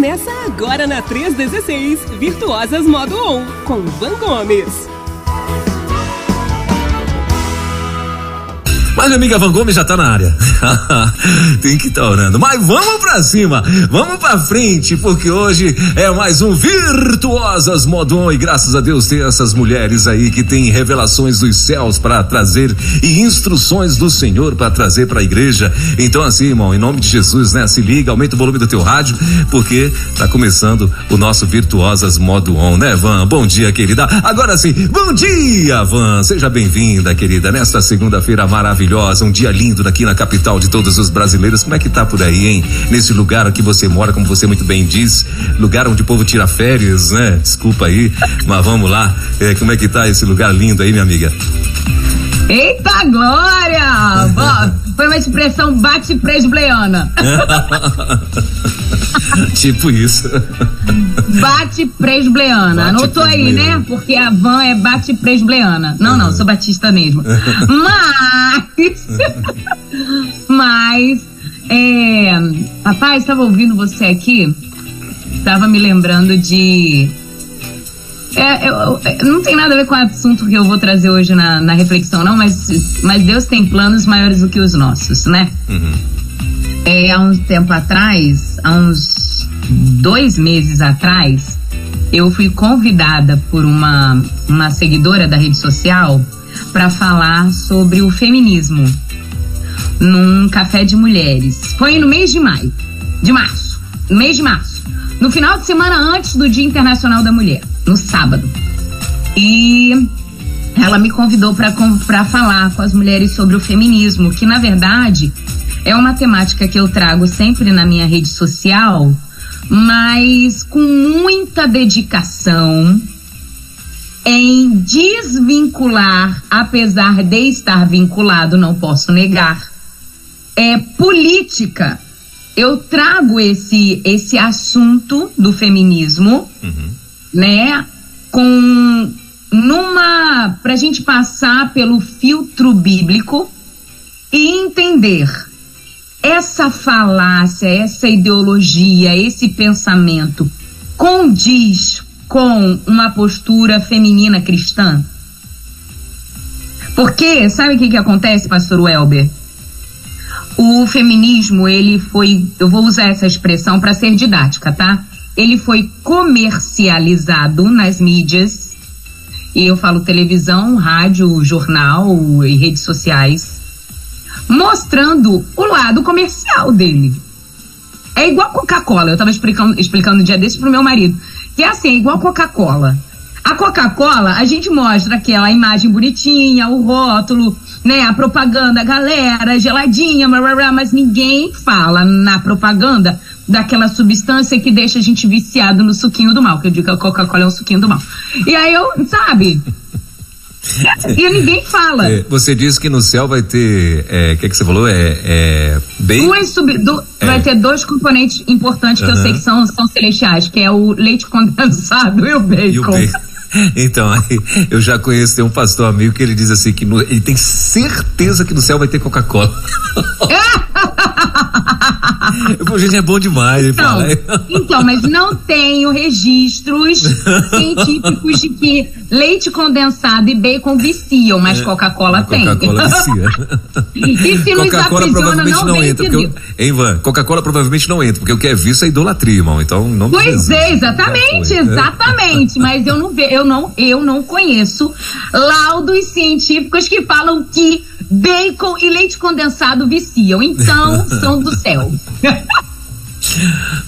Começa agora na 316, Virtuosas Modo On, com Van Gomes. Mas minha amiga Van Gomes já tá na área. Tem que estar tá orando. Mas vamos pra cima, vamos pra frente, porque hoje é mais um Virtuosas Modon e graças a Deus tem essas mulheres aí que têm revelações dos céus para trazer e instruções do Senhor para trazer para a igreja. Então assim, irmão, em nome de Jesus, né? Se liga, aumenta o volume do teu rádio, porque tá começando o nosso Virtuosas Modo On, né, Van? Bom dia, querida. Agora sim, bom dia, Van. Seja bem-vinda, querida, nesta segunda-feira maravilhosa maravilhosa, um dia lindo daqui na capital de todos os brasileiros. Como é que tá por aí, hein? Nesse lugar que você mora, como você muito bem diz, lugar onde o povo tira férias, né? Desculpa aí, mas vamos lá. É, como é que tá esse lugar lindo aí, minha amiga? Eita glória! Foi uma expressão bate-presbleana. tipo isso. Bate-presbleana. Anotou aí, né? Porque a van é bate-presbleana. Não, não, sou batista mesmo. Mas. mas. É, rapaz, estava ouvindo você aqui. Estava me lembrando de é, eu, é, não tem nada a ver com o assunto que eu vou trazer hoje na, na reflexão, não, mas, mas Deus tem planos maiores do que os nossos, né? Uhum. É, há um tempo atrás, há uns dois meses atrás, eu fui convidada por uma, uma seguidora da rede social para falar sobre o feminismo num café de mulheres. Foi no mês de maio, de março, no mês de março, no final de semana antes do Dia Internacional da Mulher no sábado. E ela me convidou para falar com as mulheres sobre o feminismo, que na verdade é uma temática que eu trago sempre na minha rede social, mas com muita dedicação em desvincular, apesar de estar vinculado, não posso negar, é política. Eu trago esse esse assunto do feminismo uhum né? Com numa para a gente passar pelo filtro bíblico e entender essa falácia, essa ideologia, esse pensamento condiz com uma postura feminina cristã? Porque, sabe o que, que acontece, pastor Welber? O feminismo, ele foi, eu vou usar essa expressão para ser didática, tá? ele foi comercializado nas mídias, e eu falo televisão, rádio, jornal e redes sociais, mostrando o lado comercial dele. É igual Coca-Cola, eu estava explicando, explicando um dia desses pro meu marido, que é assim, é igual Coca-Cola. A Coca-Cola, a gente mostra aquela imagem bonitinha, o rótulo, né, a propaganda, galera, geladinha, mas ninguém fala na propaganda daquela substância que deixa a gente viciado no suquinho do mal, que eu digo que a Coca-Cola é um suquinho do mal. E aí eu, sabe? e ninguém fala. É, você disse que no céu vai ter. O é, que, é que você falou? É, é bem. Duas sub, do, é. Vai ter dois componentes importantes que uhum. eu sei que são, são celestiais, que é o leite condensado e o bacon. E o bacon. Então, eu já conheço, tem um pastor amigo que ele diz assim, que no, ele tem certeza que no céu vai ter Coca-Cola. Pô, gente, é bom demais. Então, então, mas não tenho registros científicos de que leite condensado e bacon viciam, mas é, Coca-Cola tem. Coca-Cola vicia. e se Coca-Cola provavelmente não, não entra. Porque hein, Ivan? Coca-Cola provavelmente não entra, porque o que é vício é idolatria, irmão. Então não Pois é, exatamente, exatamente. mas eu não, eu, não, eu não conheço laudos científicos que falam que bacon e leite condensado viciam. Então, são do céu.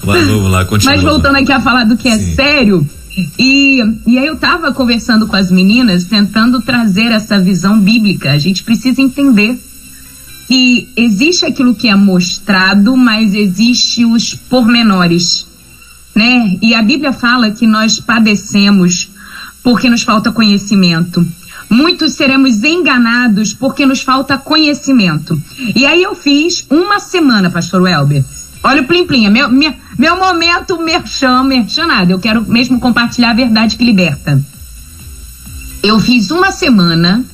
Mas vamos lá, continua. Mas voltando aqui a falar do que é Sim. sério. E, e aí eu estava conversando com as meninas, tentando trazer essa visão bíblica. A gente precisa entender que existe aquilo que é mostrado, mas existe os pormenores, né? E a Bíblia fala que nós padecemos porque nos falta conhecimento. Muitos seremos enganados porque nos falta conhecimento. E aí eu fiz uma semana, pastor Welber. Olha o plim plim, é meu, meu, meu momento merchan, merchanado. Eu quero mesmo compartilhar a verdade que liberta. Eu fiz uma semana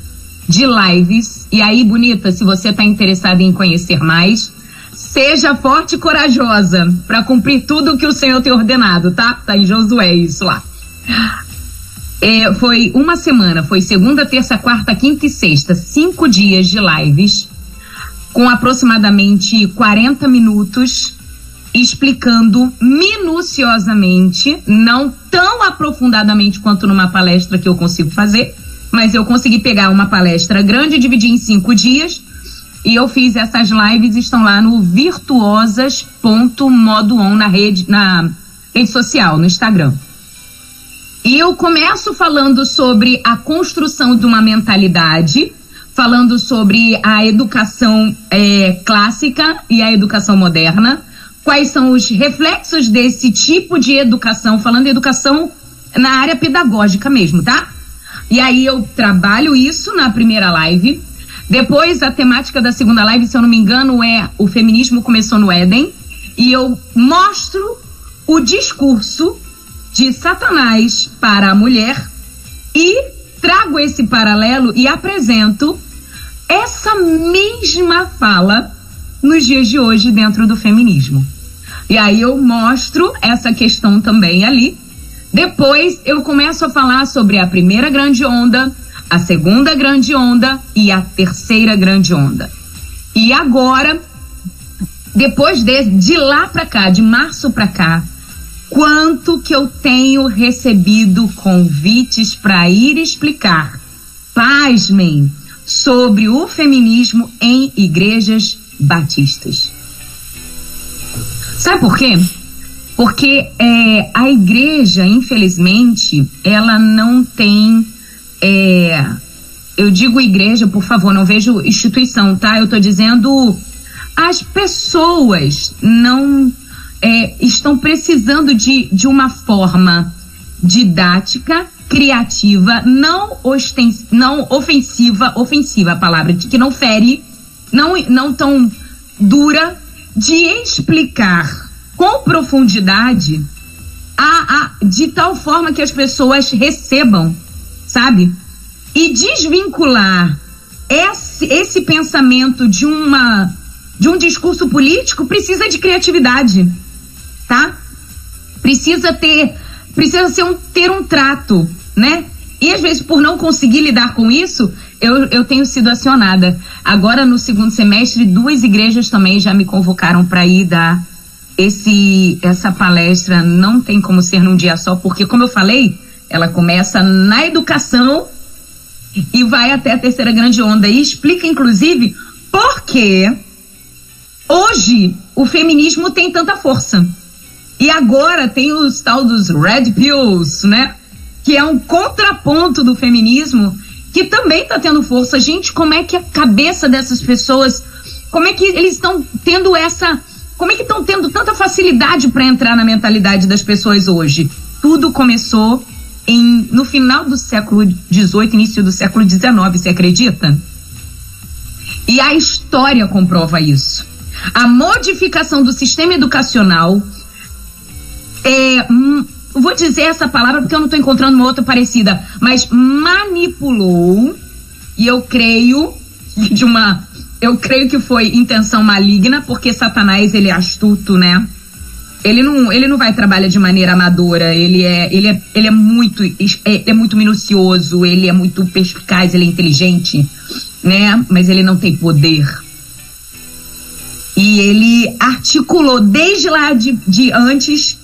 de lives. E aí, bonita, se você está interessada em conhecer mais, Seja forte e corajosa para cumprir tudo o que o Senhor tem ordenado, tá? Tá em Josué isso lá. É, foi uma semana, foi segunda, terça, quarta, quinta e sexta, cinco dias de lives, com aproximadamente 40 minutos, explicando minuciosamente, não tão aprofundadamente quanto numa palestra que eu consigo fazer, mas eu consegui pegar uma palestra grande e dividir em cinco dias. E eu fiz essas lives, estão lá no virtuosas.modoon na rede, na rede social, no Instagram. E eu começo falando sobre a construção de uma mentalidade, falando sobre a educação é, clássica e a educação moderna, quais são os reflexos desse tipo de educação, falando de educação na área pedagógica mesmo, tá? E aí eu trabalho isso na primeira live. Depois, a temática da segunda live, se eu não me engano, é o feminismo começou no Éden. E eu mostro o discurso de Satanás para a mulher e trago esse paralelo e apresento essa mesma fala nos dias de hoje dentro do feminismo. E aí eu mostro essa questão também ali depois eu começo a falar sobre a primeira grande onda, a segunda grande onda e a terceira grande onda. E agora, depois de, de lá para cá, de março para cá, quanto que eu tenho recebido convites para ir explicar, pasmem, sobre o feminismo em igrejas batistas. Sabe por quê? Porque é, a igreja, infelizmente, ela não tem. É, eu digo igreja, por favor, não vejo instituição, tá? Eu estou dizendo as pessoas não é, estão precisando de, de uma forma didática, criativa, não, ostens, não ofensiva, ofensiva a palavra, de que não fere, não, não tão dura, de explicar com profundidade a, a, de tal forma que as pessoas recebam, sabe? E desvincular esse, esse pensamento de uma de um discurso político precisa de criatividade, tá? Precisa ter precisa ser um, ter um trato, né? E às vezes por não conseguir lidar com isso, eu, eu tenho sido acionada. Agora no segundo semestre, duas igrejas também já me convocaram para ir dar esse essa palestra não tem como ser num dia só, porque como eu falei, ela começa na educação e vai até a terceira grande onda e explica inclusive por que hoje o feminismo tem tanta força. E agora tem os tal dos red pills, né? Que é um contraponto do feminismo que também está tendo força. Gente, como é que a cabeça dessas pessoas, como é que eles estão tendo essa como é que estão tendo tanta facilidade para entrar na mentalidade das pessoas hoje? Tudo começou em, no final do século XVIII, início do século XIX, você acredita? E a história comprova isso. A modificação do sistema educacional é, hum, vou dizer essa palavra porque eu não estou encontrando uma outra parecida, mas manipulou, e eu creio de uma eu creio que foi intenção maligna, porque Satanás ele é astuto, né? Ele não, ele não vai trabalhar de maneira amadora, ele é, ele é, ele é muito, é, é muito minucioso, ele é muito perspicaz, ele é inteligente, né? Mas ele não tem poder. E ele articulou desde lá de, de antes,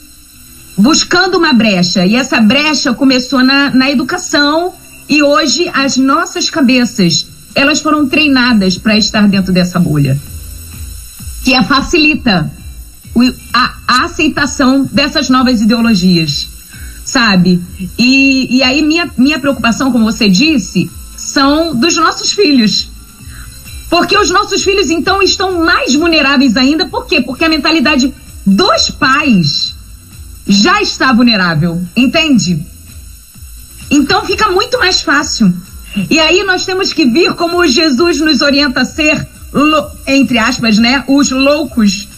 buscando uma brecha. E essa brecha começou na, na educação, e hoje as nossas cabeças elas foram treinadas para estar dentro dessa bolha, que a facilita a, a, aceitação dessas novas ideologias, sabe? E, e aí minha, minha preocupação, como você disse, são dos nossos filhos. Porque os nossos filhos, então, estão mais vulneráveis ainda. Por quê? Porque a mentalidade dos pais já está vulnerável, entende? Então fica muito mais fácil e aí nós temos que vir como Jesus nos orienta a ser, entre aspas, né, os loucos,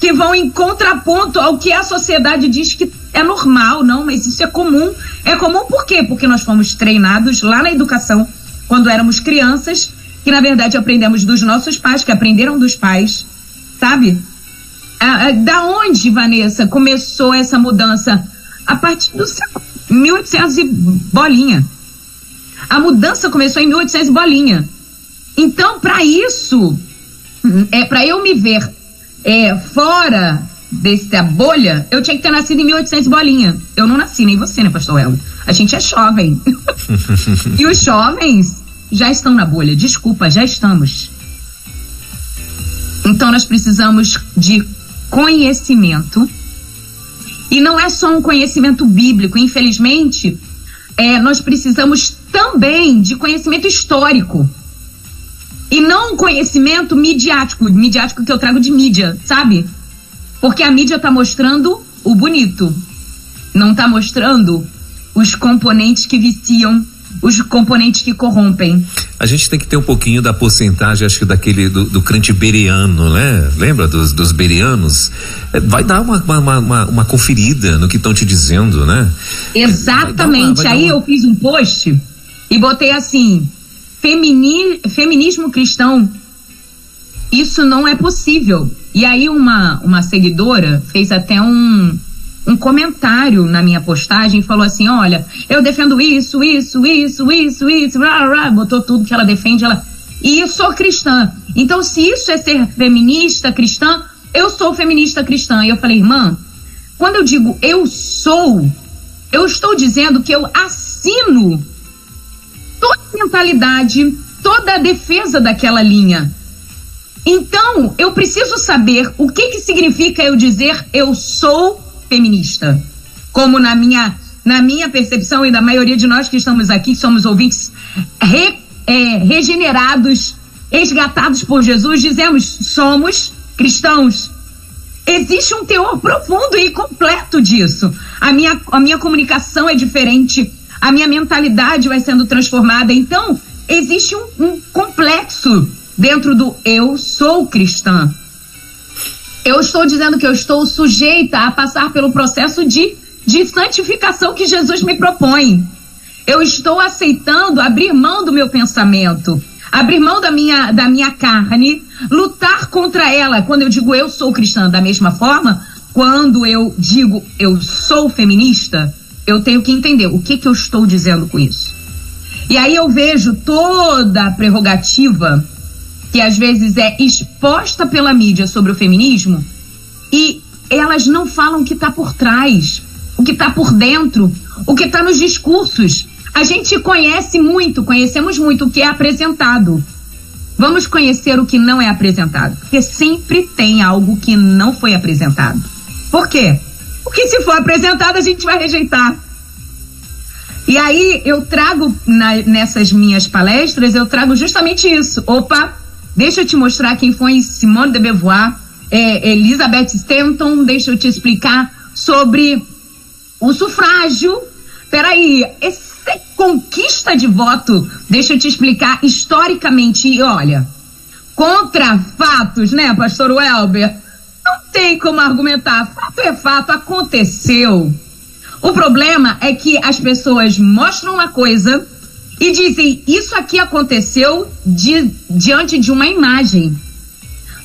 que vão em contraponto ao que a sociedade diz que é normal, não, mas isso é comum. É comum por quê? Porque nós fomos treinados lá na educação, quando éramos crianças, que na verdade aprendemos dos nossos pais, que aprenderam dos pais, sabe? Ah, ah, da onde, Vanessa, começou essa mudança? A partir do século 1800 e bolinha. A mudança começou em 1800 e bolinha. Então, para isso, é para eu me ver é, fora dessa bolha, eu tinha que ter nascido em 1800 bolinha. Eu não nasci, nem você, né, pastor Elo? A gente é jovem. e os jovens já estão na bolha. Desculpa, já estamos. Então nós precisamos de conhecimento. E não é só um conhecimento bíblico, infelizmente, é, nós precisamos também de conhecimento histórico. E não um conhecimento midiático, midiático que eu trago de mídia, sabe? Porque a mídia está mostrando o bonito, não está mostrando os componentes que viciam, os componentes que corrompem. A gente tem que ter um pouquinho da porcentagem, acho que daquele do, do crente beriano, né? Lembra dos, dos berianos? É, vai dar uma, uma, uma, uma conferida no que estão te dizendo, né? Exatamente. Uma, Aí eu fiz um post e botei assim: femini, feminismo cristão. Isso não é possível. E aí uma, uma seguidora fez até um, um comentário na minha postagem falou assim: olha, eu defendo isso, isso, isso, isso, isso, botou tudo que ela defende, ela. E eu sou cristã. Então, se isso é ser feminista cristã, eu sou feminista cristã. E eu falei, irmã, quando eu digo eu sou, eu estou dizendo que eu assino toda a mentalidade, toda a defesa daquela linha. Então, eu preciso saber o que, que significa eu dizer eu sou feminista. Como na minha, na minha percepção e da maioria de nós que estamos aqui, que somos ouvintes re, é, regenerados, resgatados por Jesus, dizemos somos cristãos. Existe um teor profundo e completo disso. A minha, a minha comunicação é diferente, a minha mentalidade vai sendo transformada. Então, existe um, um complexo dentro do eu sou cristã. Eu estou dizendo que eu estou sujeita a passar pelo processo de, de santificação que Jesus me propõe. Eu estou aceitando abrir mão do meu pensamento, abrir mão da minha, da minha carne, lutar contra ela. Quando eu digo eu sou cristã, da mesma forma, quando eu digo eu sou feminista, eu tenho que entender o que, que eu estou dizendo com isso. E aí eu vejo toda a prerrogativa que às vezes é exposta pela mídia sobre o feminismo e elas não falam o que está por trás, o que está por dentro, o que está nos discursos. A gente conhece muito, conhecemos muito o que é apresentado. Vamos conhecer o que não é apresentado, porque sempre tem algo que não foi apresentado. Por quê? Porque se for apresentado, a gente vai rejeitar. E aí eu trago na, nessas minhas palestras, eu trago justamente isso. Opa, Deixa eu te mostrar quem foi Simone de Beauvoir, é, Elizabeth Stanton, deixa eu te explicar sobre o sufrágio. Peraí, essa conquista de voto, deixa eu te explicar historicamente. E olha, contra fatos, né, pastor Welber? Não tem como argumentar. Fato é fato, aconteceu. O problema é que as pessoas mostram uma coisa e dizem: Isso aqui aconteceu di diante de uma imagem.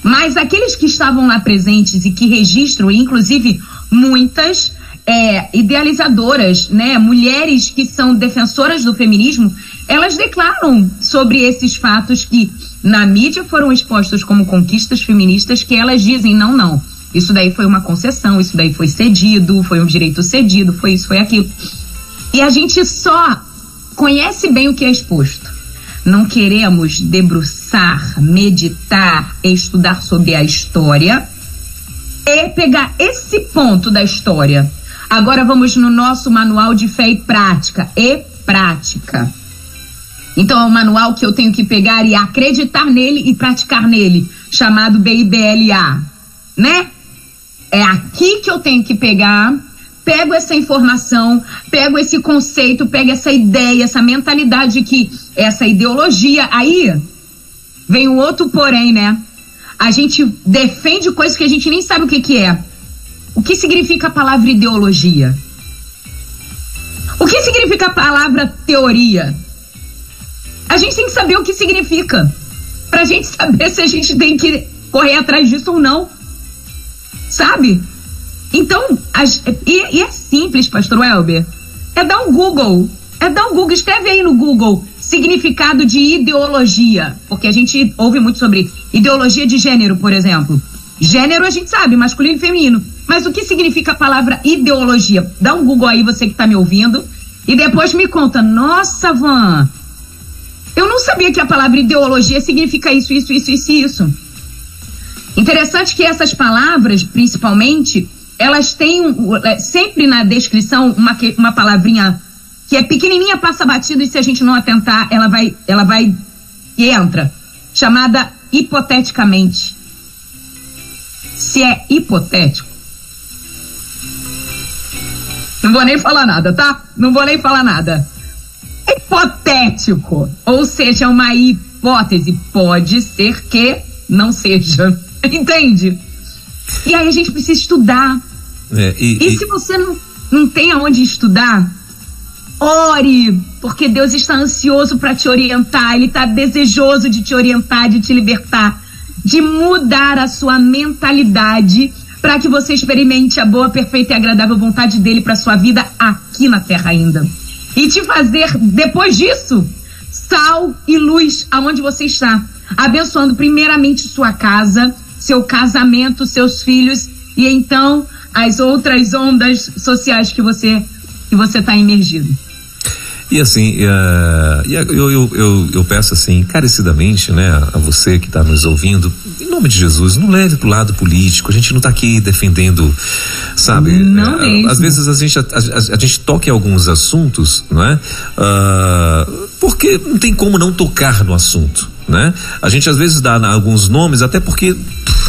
Mas aqueles que estavam lá presentes e que registram, inclusive muitas é, idealizadoras, né, mulheres que são defensoras do feminismo, elas declaram sobre esses fatos que na mídia foram expostos como conquistas feministas, que elas dizem: não, não. Isso daí foi uma concessão, isso daí foi cedido, foi um direito cedido, foi isso, foi aquilo. E a gente só conhece bem o que é exposto. Não queremos debruçar, meditar, estudar sobre a história e pegar esse ponto da história. Agora vamos no nosso manual de fé e prática. E prática. Então é um manual que eu tenho que pegar e acreditar nele e praticar nele, chamado BIBLA, né? É aqui que eu tenho que pegar pego essa informação, pego esse conceito, pego essa ideia, essa mentalidade que essa ideologia, aí vem o outro porém, né? A gente defende coisas que a gente nem sabe o que que é. O que significa a palavra ideologia? O que significa a palavra teoria? A gente tem que saber o que significa. Pra gente saber se a gente tem que correr atrás disso ou não. Sabe? Então, as, e, e é simples, pastor Welber. É dar um Google. É dar um Google. Escreve aí no Google significado de ideologia. Porque a gente ouve muito sobre ideologia de gênero, por exemplo. Gênero a gente sabe, masculino e feminino. Mas o que significa a palavra ideologia? Dá um Google aí, você que está me ouvindo. E depois me conta. Nossa, Van. Eu não sabia que a palavra ideologia significa isso, isso, isso, isso, isso. Interessante que essas palavras, principalmente, elas têm é, sempre na descrição uma, uma palavrinha que é pequenininha, passa batido e se a gente não atentar, ela vai, ela vai e entra, chamada hipoteticamente. Se é hipotético, não vou nem falar nada, tá? Não vou nem falar nada. Hipotético, ou seja, uma hipótese, pode ser que não seja. Entende? E aí a gente precisa estudar. É, e, e, e, se você não, não tem aonde estudar, ore, porque Deus está ansioso para te orientar, Ele está desejoso de te orientar, de te libertar, de mudar a sua mentalidade para que você experimente a boa, perfeita e agradável vontade dele para sua vida aqui na terra ainda. E te fazer, depois disso, sal e luz aonde você está, abençoando primeiramente sua casa, seu casamento, seus filhos e então as outras ondas sociais que você que você está imergido. E assim, uh, eu, eu, eu, eu, peço assim, encarecidamente, né, a você que está nos ouvindo, em nome de Jesus, não leve para o lado político, a gente não está aqui defendendo, sabe? Não uh, mesmo. Às vezes a gente, a, a, a, gente toca em alguns assuntos, não é? Uh, porque não tem como não tocar no assunto né? A gente às vezes dá alguns nomes, até porque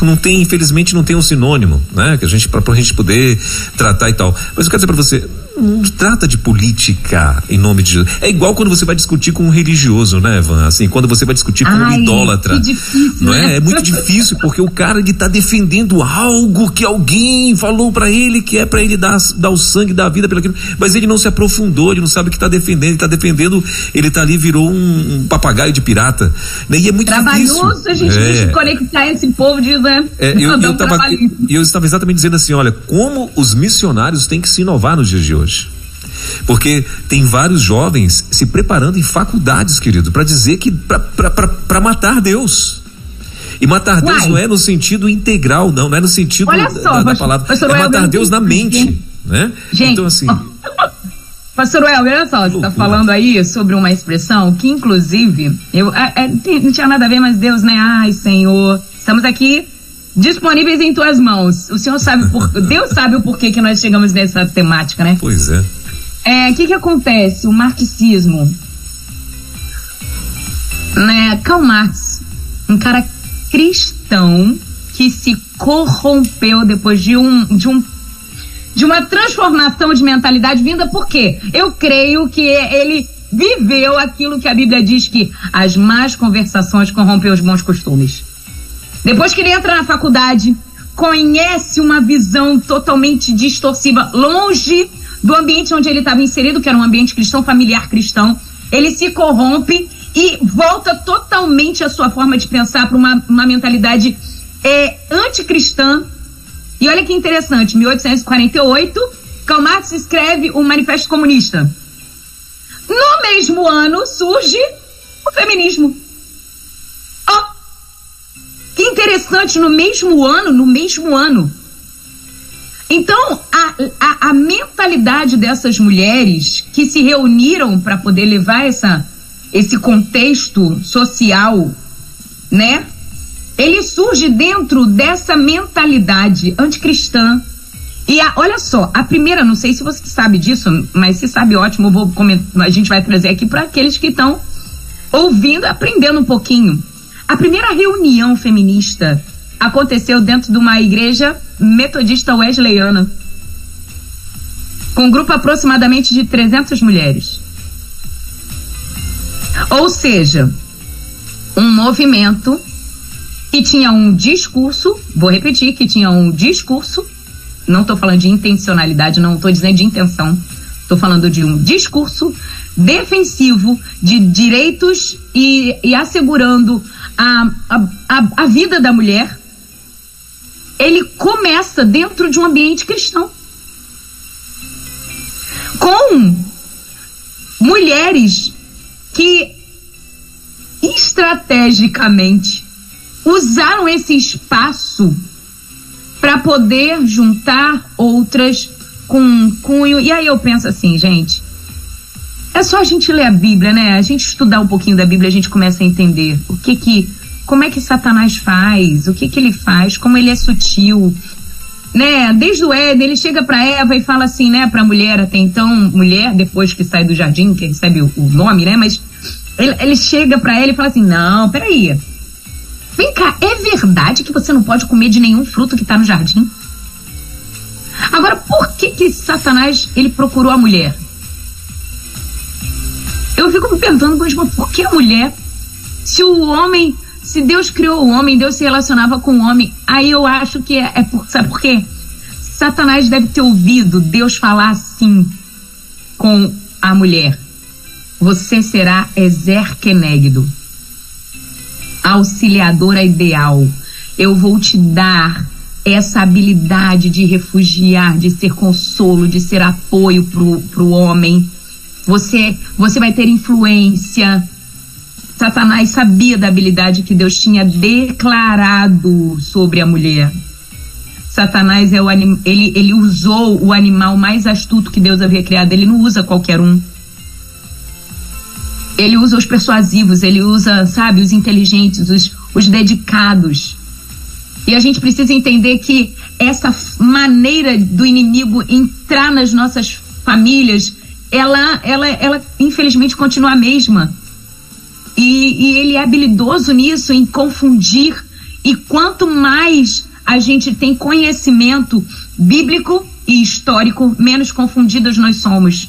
não tem, infelizmente, não tem um sinônimo, né? Que a gente, para a gente poder tratar e tal. Mas eu quero dizer para você, não trata de política em nome de É igual quando você vai discutir com um religioso, né, Van? Assim, quando você vai discutir com Ai, um idólatra. Que difícil, não é? Né? É muito difícil, porque o cara ele tá defendendo algo que alguém falou para ele que é para ele dar, dar o sangue da vida pelo aquilo, mas ele não se aprofundou, ele não sabe o que tá defendendo, ele tá defendendo, ele tá ali, virou um, um papagaio de pirata. Né? E é muito Trabalhoso difícil. a gente é. conectar esse povo dizendo. É, eu, eu, tava, eu estava exatamente dizendo assim: olha, como os missionários têm que se inovar nos dias de hoje. Porque tem vários jovens se preparando em faculdades, querido, para dizer que para matar Deus. E matar Deus Uai. não é no sentido integral, não, não é no sentido só, da, da, palavra. Pastor é matar Deus na mente, né? Gente, então assim. Pastor Welber, olha só, você está falando aí sobre uma expressão que, inclusive, eu, é, é, não tinha nada a ver, mas Deus, né? Ai, Senhor, estamos aqui disponíveis em tuas mãos. O Senhor sabe por Deus sabe o porquê que nós chegamos nessa temática, né? Pois é. É, o que que acontece? O marxismo, né? Karl Marx, um cara cristão que se corrompeu depois de um de um de uma transformação de mentalidade vinda por quê? Eu creio que ele viveu aquilo que a Bíblia diz que as más conversações corrompem os bons costumes. Depois que ele entra na faculdade, conhece uma visão totalmente distorsiva, longe do ambiente onde ele estava inserido, que era um ambiente cristão, familiar cristão. Ele se corrompe e volta totalmente a sua forma de pensar para uma, uma mentalidade é, anticristã. E olha que interessante, 1848, Karl Marx escreve o Manifesto Comunista. No mesmo ano surge o feminismo. Interessante, no mesmo ano, no mesmo ano. Então, a, a, a mentalidade dessas mulheres que se reuniram para poder levar essa, esse contexto social, né? Ele surge dentro dessa mentalidade anticristã. E a, olha só, a primeira, não sei se você sabe disso, mas se sabe, ótimo, vou comentar, a gente vai trazer aqui para aqueles que estão ouvindo, aprendendo um pouquinho. A primeira reunião feminista aconteceu dentro de uma igreja metodista wesleyana, com um grupo aproximadamente de 300 mulheres. Ou seja, um movimento que tinha um discurso, vou repetir, que tinha um discurso, não estou falando de intencionalidade, não estou dizendo de intenção, estou falando de um discurso defensivo de direitos e, e assegurando a, a, a, vida da mulher, ele começa dentro de um ambiente cristão. Com mulheres que estrategicamente usaram esse espaço para poder juntar outras com cunho. E aí eu penso assim, gente, é só a gente ler a Bíblia, né? A gente estudar um pouquinho da Bíblia, a gente começa a entender o que que, como é que Satanás faz, o que que ele faz, como ele é sutil, né? Desde o Éden, ele chega para Eva e fala assim, né, para a mulher até então, mulher depois que sai do jardim, que recebe o, o nome, né? Mas ele, ele chega para ela e fala assim: "Não, peraí. Vem cá, é verdade que você não pode comer de nenhum fruto que tá no jardim?" Agora, por que que Satanás ele procurou a mulher? Eu fico me perguntando, mas por que a mulher? Se o homem, se Deus criou o homem, Deus se relacionava com o homem, aí eu acho que é, é por, sabe por quê? Satanás deve ter ouvido Deus falar assim com a mulher. Você será Ezer Kenegdo, auxiliadora ideal. Eu vou te dar essa habilidade de refugiar, de ser consolo, de ser apoio pro, pro homem. Você, você vai ter influência. Satanás sabia da habilidade que Deus tinha declarado sobre a mulher. Satanás é o anim, ele, ele usou o animal mais astuto que Deus havia criado. Ele não usa qualquer um. Ele usa os persuasivos, ele usa, sabe, os inteligentes, os, os dedicados. E a gente precisa entender que essa maneira do inimigo entrar nas nossas famílias, ela, ela, ela infelizmente continua a mesma. E, e ele é habilidoso nisso, em confundir. E quanto mais a gente tem conhecimento bíblico e histórico, menos confundidos nós somos.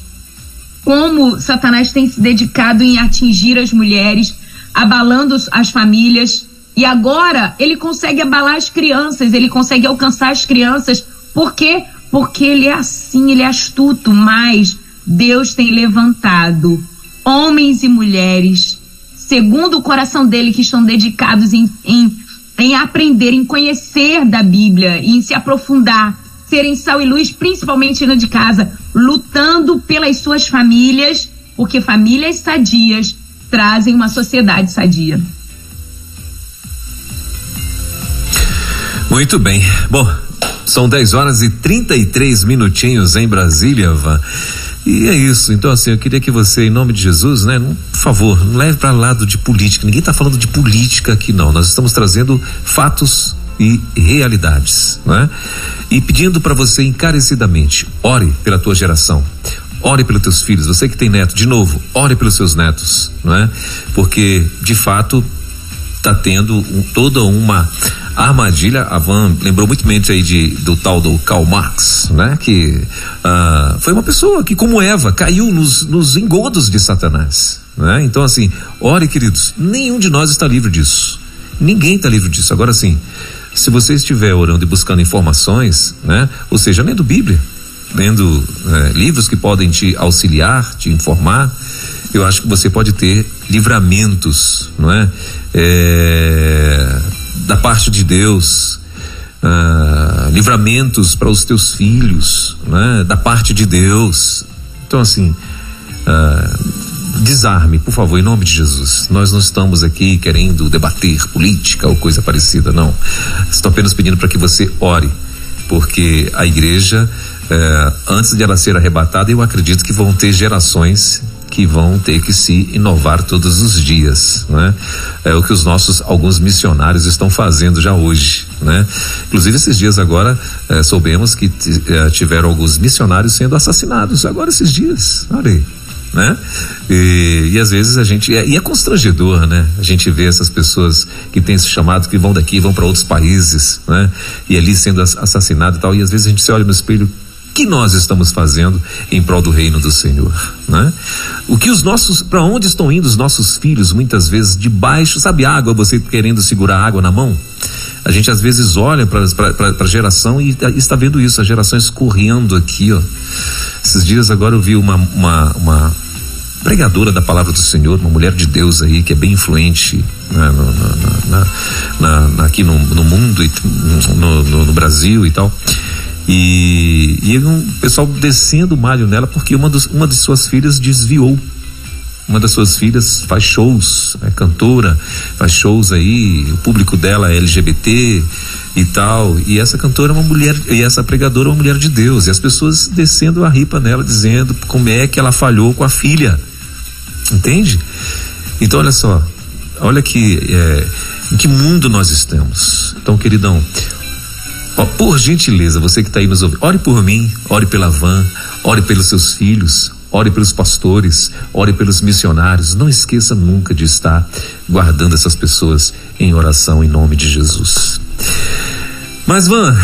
Como Satanás tem se dedicado em atingir as mulheres, abalando as famílias, e agora ele consegue abalar as crianças, ele consegue alcançar as crianças. Por quê? Porque ele é assim, ele é astuto, mas Deus tem levantado homens e mulheres, segundo o coração dele, que estão dedicados em, em, em aprender, em conhecer da Bíblia, em se aprofundar, serem sal e luz, principalmente dentro de casa, lutando pelas suas famílias, porque famílias sadias trazem uma sociedade sadia. Muito bem. Bom, são 10 horas e 33 minutinhos em Brasília, Van. E é isso. Então, assim, eu queria que você, em nome de Jesus, né, por favor, não leve para lado de política. Ninguém está falando de política aqui, não. Nós estamos trazendo fatos e realidades, né? E pedindo para você encarecidamente, ore pela tua geração. Ore pelos teus filhos, você que tem neto, de novo, ore pelos seus netos, não é? Porque, de fato, está tendo um, toda uma armadilha. A Van lembrou muito mente aí de, do tal do Karl Marx, né? Que uh, foi uma pessoa que, como Eva, caiu nos, nos engodos de Satanás. Né? Então, assim, ore, queridos, nenhum de nós está livre disso. Ninguém está livre disso. Agora, sim, se você estiver orando e buscando informações, né? Ou seja, lendo Bíblia, lendo é, livros que podem te auxiliar, te informar, eu acho que você pode ter livramentos, não é? é da parte de Deus, uh, livramentos para os teus filhos, né? Da parte de Deus. Então assim, uh, desarme, por favor, em nome de Jesus. Nós não estamos aqui querendo debater política ou coisa parecida, não. Estou apenas pedindo para que você ore, porque a igreja, eh, antes de ela ser arrebatada, eu acredito que vão ter gerações que vão ter que se inovar todos os dias, né? É o que os nossos alguns missionários estão fazendo já hoje, né? Inclusive esses dias agora é, soubemos que é, tiveram alguns missionários sendo assassinados agora esses dias, olha aí. Né? E, e às vezes a gente é, e é constrangedor, né? A gente vê essas pessoas que têm esse chamado que vão daqui, vão para outros países, né? E ali sendo assassinado e tal, e às vezes a gente se olha no espelho, que nós estamos fazendo em prol do reino do Senhor, né? O que os nossos, para onde estão indo os nossos filhos muitas vezes debaixo, sabe água, você querendo segurar água na mão? A gente às vezes olha para a geração e, está vendo isso, a geração escorrendo aqui, ó. Esses dias agora eu vi uma, uma, uma pregadora da palavra do Senhor, uma mulher de Deus aí que é bem influente né, no, na, na, na, aqui no, no mundo, e, no, no, Brasil e tal. E, e um pessoal descendo o malho nela porque uma, dos, uma de suas filhas desviou uma das suas filhas faz shows, é cantora, faz shows aí, o público dela é LGBT e tal. E essa cantora é uma mulher, e essa pregadora é uma mulher de Deus. E as pessoas descendo a ripa nela, dizendo como é que ela falhou com a filha. Entende? Então, olha só, olha que, é, em que mundo nós estamos. Então, queridão, por gentileza, você que está aí nos ouvindo, ore por mim, ore pela Van, ore pelos seus filhos, ore pelos pastores, ore pelos missionários. Não esqueça nunca de estar guardando essas pessoas em oração em nome de Jesus. Mas, Van,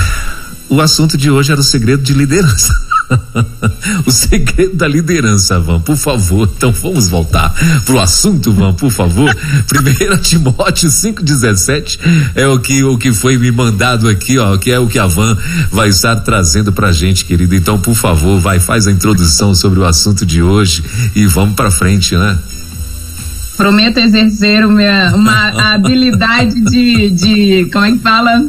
o assunto de hoje era o segredo de liderança. o segredo da liderança, Van, por favor. Então vamos voltar pro assunto, Van, por favor. Primeiro Timóteo 5:17 é o que o que foi me mandado aqui, ó, que é o que a Van vai estar trazendo pra gente, querido. Então, por favor, vai faz a introdução sobre o assunto de hoje e vamos para frente, né? Prometo exercer uma, uma habilidade de, de como é que fala?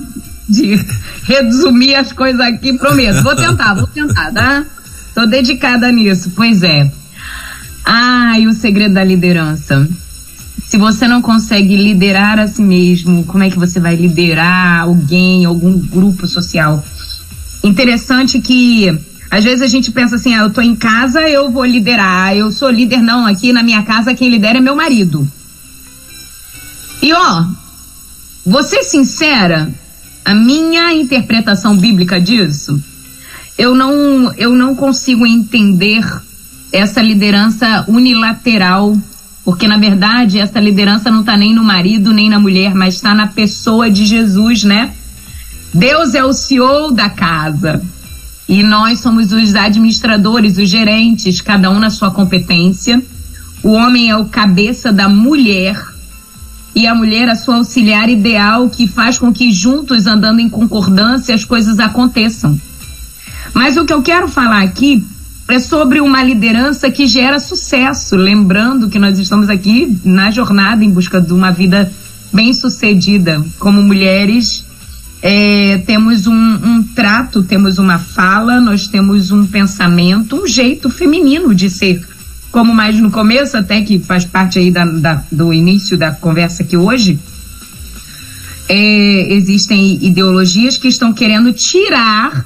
De resumir as coisas aqui, prometo. Vou tentar, vou tentar, tá? Tô dedicada nisso. Pois é. Ah, e o segredo da liderança. Se você não consegue liderar a si mesmo, como é que você vai liderar alguém, algum grupo social? Interessante que às vezes a gente pensa assim, ah, eu tô em casa, eu vou liderar. Eu sou líder, não. Aqui na minha casa quem lidera é meu marido. E ó, vou ser sincera, a minha interpretação bíblica disso, eu não, eu não consigo entender essa liderança unilateral, porque na verdade essa liderança não está nem no marido nem na mulher, mas está na pessoa de Jesus, né? Deus é o CEO da casa e nós somos os administradores, os gerentes, cada um na sua competência. O homem é o cabeça da mulher e a mulher a sua auxiliar ideal que faz com que juntos, andando em concordância, as coisas aconteçam. Mas o que eu quero falar aqui é sobre uma liderança que gera sucesso, lembrando que nós estamos aqui na jornada em busca de uma vida bem sucedida. Como mulheres, é, temos um, um trato, temos uma fala, nós temos um pensamento, um jeito feminino de ser como mais no começo, até que faz parte aí da, da do início da conversa aqui hoje, é, existem ideologias que estão querendo tirar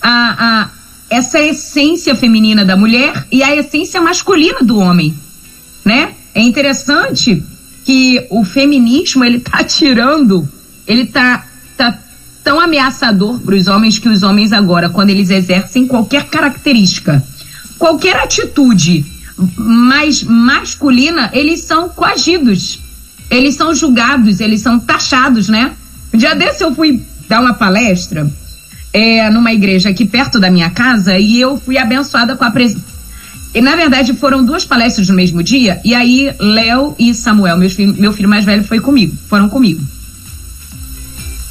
a, a, essa essência feminina da mulher e a essência masculina do homem, né? É interessante que o feminismo ele tá tirando, ele tá, tá tão ameaçador para os homens que os homens agora, quando eles exercem qualquer característica, qualquer atitude mais masculina, eles são coagidos. Eles são julgados, eles são taxados, né? Um dia desse eu fui dar uma palestra é, numa igreja aqui perto da minha casa e eu fui abençoada com a presença. E na verdade foram duas palestras no mesmo dia, e aí Léo e Samuel, meu filho, meu filho mais velho, foi comigo, foram comigo.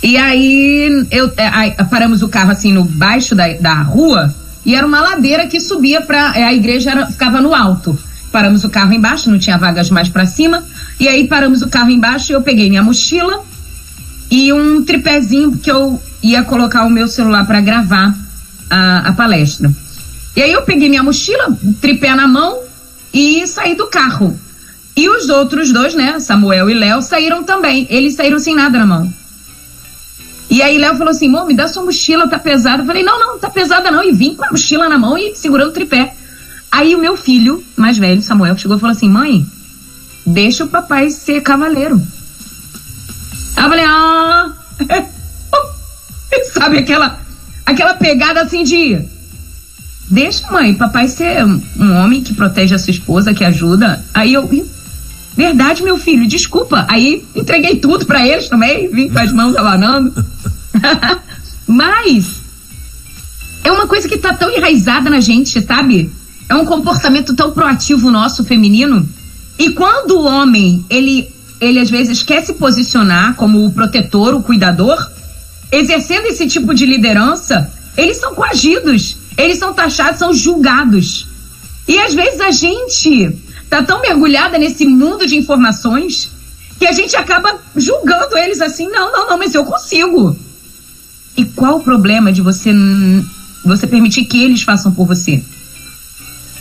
E aí eu é, aí, paramos o carro assim no baixo da, da rua e era uma ladeira que subia para é, a igreja era, ficava no alto. Paramos o carro embaixo, não tinha vagas mais para cima. E aí paramos o carro embaixo e eu peguei minha mochila e um tripézinho que eu ia colocar o meu celular para gravar a, a palestra. E aí eu peguei minha mochila, tripé na mão e saí do carro. E os outros dois, né, Samuel e Léo, saíram também. Eles saíram sem nada na mão. E aí Léo falou assim, amor, me dá sua mochila, tá pesada. Eu falei, não, não, tá pesada não. E vim com a mochila na mão e segurando o tripé. Aí o meu filho, mais velho, Samuel, chegou e falou assim, mãe, deixa o papai ser cavaleiro. Aí eu falei, ah... Sabe aquela, aquela pegada assim de... Deixa, mãe, papai ser um homem que protege a sua esposa, que ajuda. Aí eu... Verdade, meu filho, desculpa. Aí entreguei tudo para eles também, vim com as mãos abanando. Mas é uma coisa que tá tão enraizada na gente, sabe? É um comportamento tão proativo nosso feminino. E quando o homem, ele ele às vezes quer se posicionar como o protetor, o cuidador, exercendo esse tipo de liderança, eles são coagidos, eles são taxados, são julgados. E às vezes a gente tá tão mergulhada nesse mundo de informações que a gente acaba julgando eles assim, não, não, não, mas eu consigo. E qual o problema de você você permitir que eles façam por você?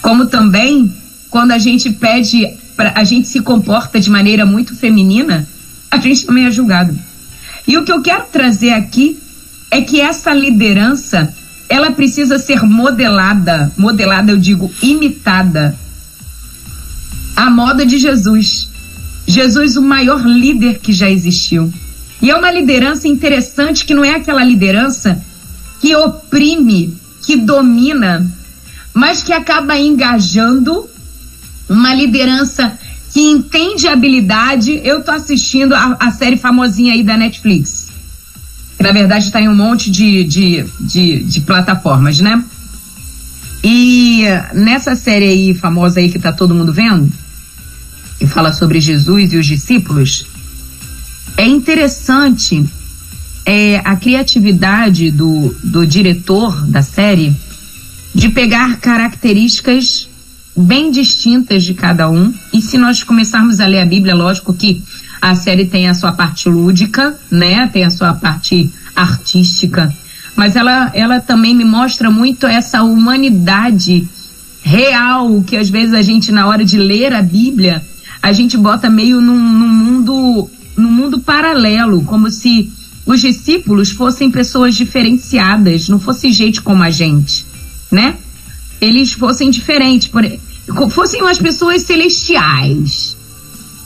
Como também quando a gente pede, pra, a gente se comporta de maneira muito feminina, a gente também é julgado. E o que eu quero trazer aqui é que essa liderança, ela precisa ser modelada, modelada eu digo imitada, a moda de Jesus. Jesus, o maior líder que já existiu. E é uma liderança interessante que não é aquela liderança que oprime, que domina, mas que acaba engajando uma liderança que entende habilidade. Eu tô assistindo a, a série famosinha aí da Netflix. Que na verdade está em um monte de, de, de, de, plataformas, né? E nessa série aí famosa aí que tá todo mundo vendo, que fala sobre Jesus e os discípulos, é interessante é, a criatividade do, do diretor da série de pegar características bem distintas de cada um. E se nós começarmos a ler a Bíblia, lógico que a série tem a sua parte lúdica, né? Tem a sua parte artística, mas ela, ela também me mostra muito essa humanidade real que às vezes a gente na hora de ler a Bíblia a gente bota meio num, num mundo num mundo paralelo, como se os discípulos fossem pessoas diferenciadas, não fosse gente como a gente, né? eles fossem diferentes, por, fossem as pessoas celestiais,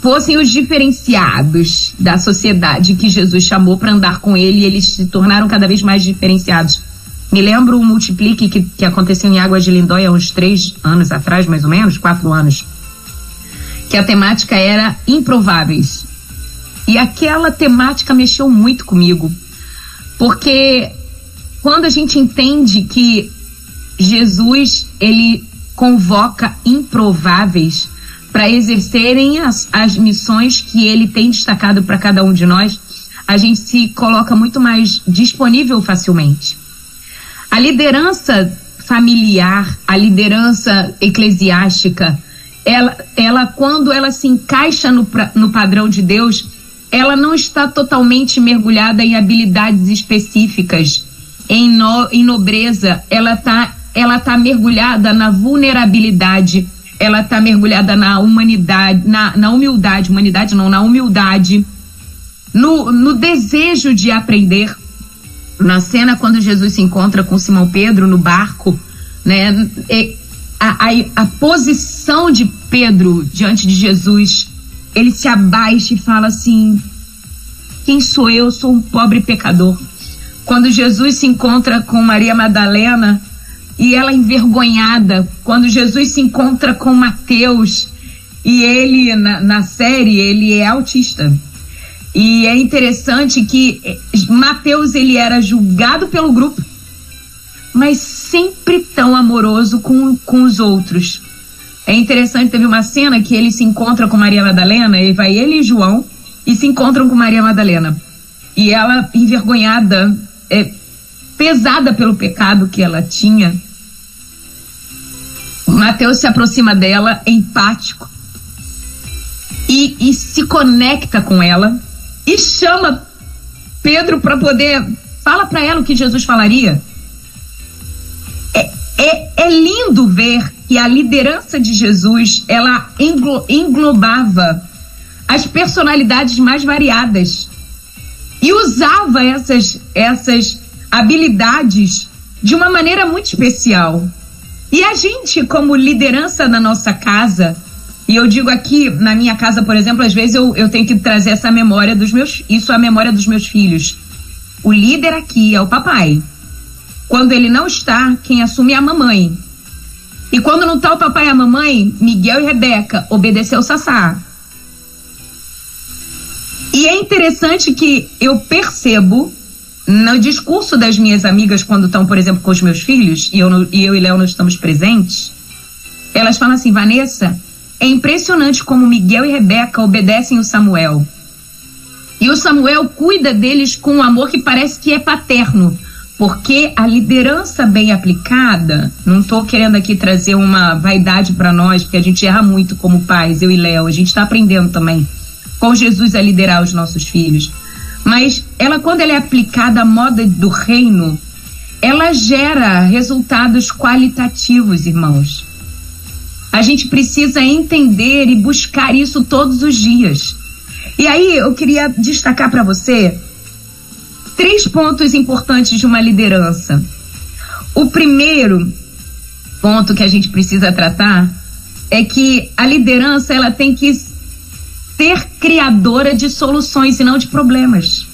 fossem os diferenciados da sociedade que Jesus chamou para andar com ele e eles se tornaram cada vez mais diferenciados. Me lembro o multiplique que, que aconteceu em Águas de Lindóia uns três anos atrás, mais ou menos, quatro anos, que a temática era improváveis. E aquela temática mexeu muito comigo, porque quando a gente entende que Jesus ele convoca improváveis para exercerem as, as missões que ele tem destacado para cada um de nós, a gente se coloca muito mais disponível facilmente. A liderança familiar, a liderança eclesiástica, ela, ela quando ela se encaixa no, no padrão de Deus, ela não está totalmente mergulhada em habilidades específicas, em, no, em nobreza, ela está ela está mergulhada na vulnerabilidade, ela está mergulhada na humanidade, na, na humildade, humanidade não, na humildade, no, no desejo de aprender. Na cena quando Jesus se encontra com Simão Pedro no barco, né, a, a, a posição de Pedro diante de Jesus, ele se abaixa e fala assim: Quem sou eu? Sou um pobre pecador. Quando Jesus se encontra com Maria Madalena, e ela envergonhada quando Jesus se encontra com Mateus e ele na, na série ele é autista e é interessante que eh, Mateus ele era julgado pelo grupo mas sempre tão amoroso com, com os outros é interessante teve uma cena que ele se encontra com Maria Madalena e vai ele e João e se encontram com Maria Madalena e ela envergonhada é, pesada pelo pecado que ela tinha Mateus se aproxima dela, empático, e, e se conecta com ela e chama Pedro para poder. Fala para ela o que Jesus falaria. É, é, lindo ver que a liderança de Jesus ela englo, englobava as personalidades mais variadas e usava essas, essas habilidades de uma maneira muito especial. E a gente, como liderança na nossa casa, e eu digo aqui, na minha casa, por exemplo, às vezes eu, eu tenho que trazer essa memória dos meus. Isso a memória dos meus filhos. O líder aqui é o papai. Quando ele não está, quem assume é a mamãe. E quando não está o papai e a mamãe, Miguel e Rebeca obedeceu Sassá. E é interessante que eu percebo no discurso das minhas amigas, quando estão, por exemplo, com os meus filhos, e eu, e, eu e Léo não estamos presentes, elas falam assim: Vanessa, é impressionante como Miguel e Rebeca obedecem o Samuel. E o Samuel cuida deles com um amor que parece que é paterno. Porque a liderança bem aplicada, não estou querendo aqui trazer uma vaidade para nós, porque a gente erra muito como pais, eu e Léo, a gente está aprendendo também. com Jesus a liderar os nossos filhos. Mas ela, quando ela é aplicada à moda do reino, ela gera resultados qualitativos, irmãos. A gente precisa entender e buscar isso todos os dias. E aí eu queria destacar para você três pontos importantes de uma liderança. O primeiro ponto que a gente precisa tratar é que a liderança ela tem que ser criadora de soluções e não de problemas.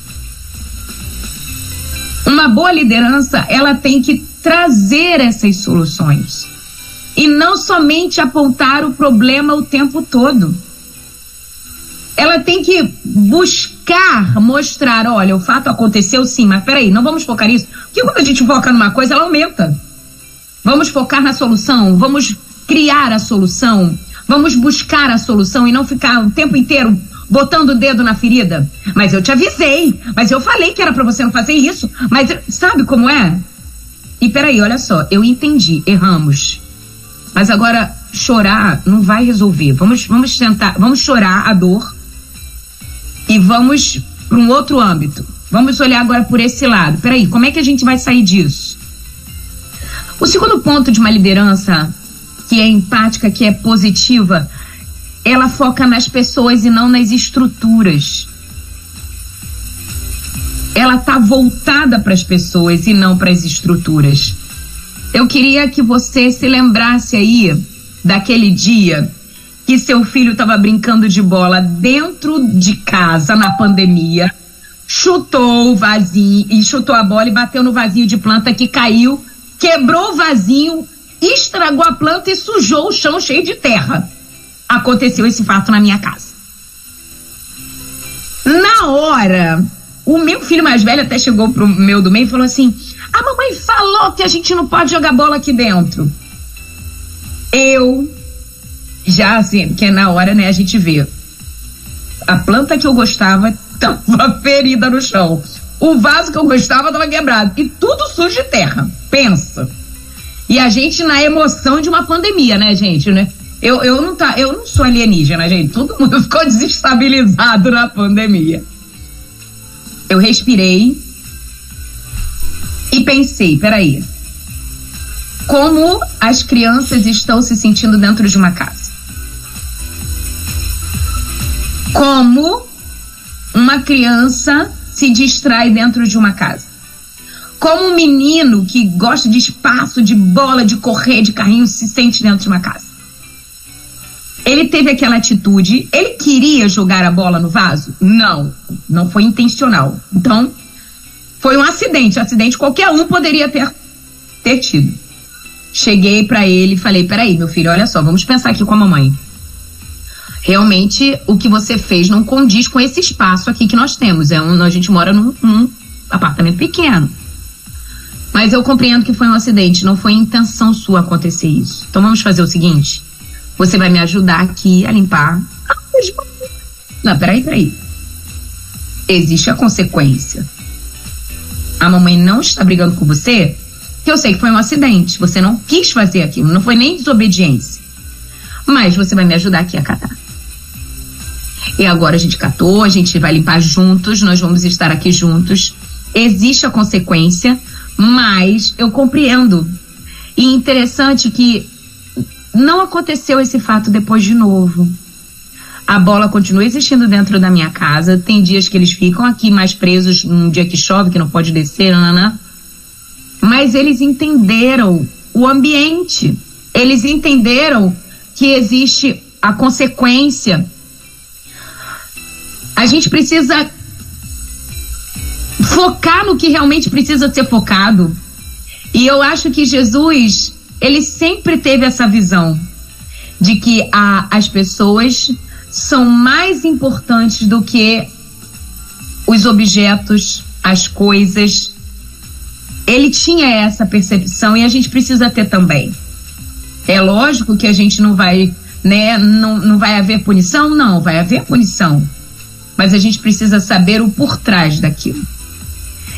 Uma boa liderança, ela tem que trazer essas soluções e não somente apontar o problema o tempo todo. Ela tem que buscar mostrar, olha, o fato aconteceu sim, mas peraí, não vamos focar nisso. Porque quando a gente foca numa coisa, ela aumenta. Vamos focar na solução, vamos criar a solução, vamos buscar a solução e não ficar o tempo inteiro botando o dedo na ferida. Mas eu te avisei, mas eu falei que era para você não fazer isso, mas sabe como é? E peraí, olha só, eu entendi, erramos. Mas agora chorar não vai resolver. Vamos, vamos tentar, vamos chorar a dor e vamos para um outro âmbito. Vamos olhar agora por esse lado. Peraí, como é que a gente vai sair disso? O segundo ponto de uma liderança que é empática, que é positiva, ela foca nas pessoas e não nas estruturas. Ela está voltada para as pessoas e não para as estruturas. Eu queria que você se lembrasse aí daquele dia que seu filho estava brincando de bola dentro de casa na pandemia, chutou o vasinho e chutou a bola e bateu no vasinho de planta que caiu, quebrou o vasinho, estragou a planta e sujou o chão cheio de terra. Aconteceu esse fato na minha casa. Na hora, o meu filho mais velho até chegou pro meu do meio e falou assim: a mamãe falou que a gente não pode jogar bola aqui dentro. Eu, já assim, porque na hora, né, a gente vê. A planta que eu gostava tava ferida no chão. O vaso que eu gostava tava quebrado. E tudo sujo de terra. Pensa. E a gente na emoção de uma pandemia, né, gente? Né? Eu, eu, não tá, eu não sou alienígena, gente. Todo mundo ficou desestabilizado na pandemia. Eu respirei, e pensei, peraí, como as crianças estão se sentindo dentro de uma casa? Como uma criança se distrai dentro de uma casa? Como um menino que gosta de espaço, de bola, de correr, de carrinho, se sente dentro de uma casa? Ele teve aquela atitude, ele queria jogar a bola no vaso? Não, não foi intencional. Então, foi um acidente, acidente qualquer um poderia ter, ter tido. Cheguei para ele e falei: peraí, meu filho, olha só, vamos pensar aqui com a mamãe. Realmente, o que você fez não condiz com esse espaço aqui que nós temos. É um, a gente mora num, num apartamento pequeno. Mas eu compreendo que foi um acidente, não foi intenção sua acontecer isso. Então vamos fazer o seguinte: você vai me ajudar aqui a limpar. Não, peraí, peraí. Existe a consequência a mamãe não está brigando com você, que eu sei que foi um acidente. Você não quis fazer aquilo, não foi nem desobediência. Mas você vai me ajudar aqui a catar. E agora a gente catou, a gente vai limpar juntos, nós vamos estar aqui juntos. Existe a consequência, mas eu compreendo. E interessante que não aconteceu esse fato depois de novo. A bola continua existindo dentro da minha casa. Tem dias que eles ficam aqui mais presos num dia que chove, que não pode descer, nanã. Mas eles entenderam o ambiente. Eles entenderam que existe a consequência. A gente precisa focar no que realmente precisa ser focado. E eu acho que Jesus, ele sempre teve essa visão de que a, as pessoas são mais importantes do que os objetos, as coisas. Ele tinha essa percepção e a gente precisa ter também. É lógico que a gente não vai, né, não, não vai haver punição? Não, vai haver punição. Mas a gente precisa saber o por trás daquilo.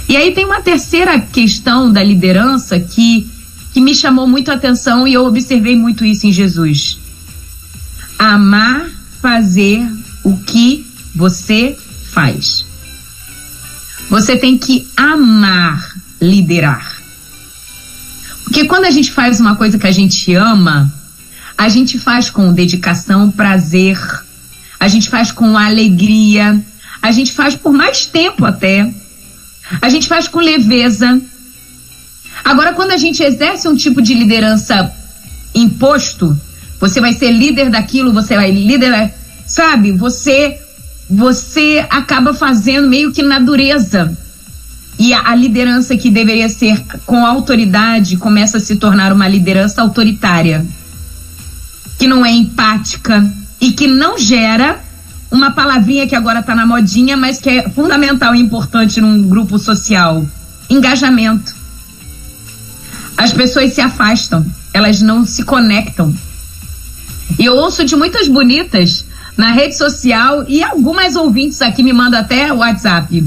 E aí tem uma terceira questão da liderança que, que me chamou muito a atenção e eu observei muito isso em Jesus. Amar fazer o que você faz. Você tem que amar liderar. Porque quando a gente faz uma coisa que a gente ama, a gente faz com dedicação, prazer, a gente faz com alegria, a gente faz por mais tempo até, a gente faz com leveza. Agora, quando a gente exerce um tipo de liderança imposto, você vai ser líder daquilo, você vai liderar, sabe? Você você acaba fazendo meio que na dureza. E a, a, liderança que deveria ser com autoridade começa a se tornar uma liderança autoritária, que não é empática e que não gera uma palavrinha que agora está na modinha, mas que é fundamental e importante num grupo social: engajamento. As pessoas se afastam, elas não se conectam. E eu ouço de muitas bonitas na rede social e algumas ouvintes aqui me mandam até WhatsApp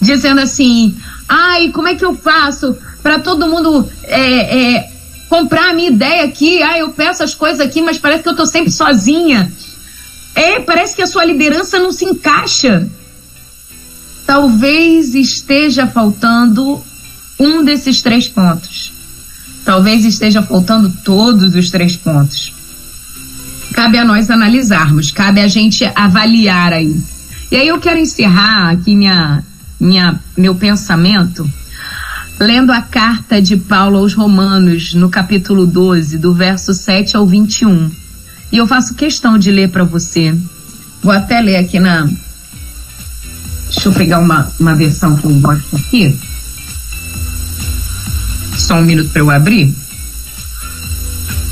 dizendo assim: ai, como é que eu faço para todo mundo é, é, comprar a minha ideia aqui? Ai, eu peço as coisas aqui, mas parece que eu tô sempre sozinha. É, parece que a sua liderança não se encaixa. Talvez esteja faltando um desses três pontos. Talvez esteja faltando todos os três pontos. Cabe a nós analisarmos, cabe a gente avaliar aí. E aí eu quero encerrar aqui minha, minha, meu pensamento lendo a carta de Paulo aos Romanos, no capítulo 12, do verso 7 ao 21. E eu faço questão de ler para você. Vou até ler aqui na. Deixa eu pegar uma, uma versão que eu gosto aqui. Só um minuto para eu abrir.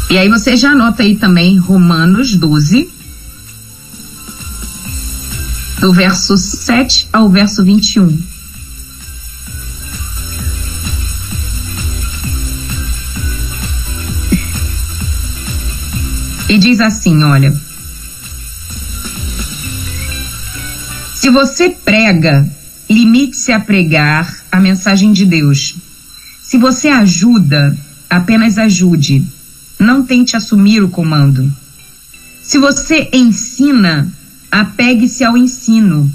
E aí você já anota aí também Romanos 12, do verso 7 ao verso 21. E diz assim: olha. Se você prega, limite-se a pregar a mensagem de Deus. Se você ajuda, apenas ajude. Não tente assumir o comando. Se você ensina, apegue-se ao ensino.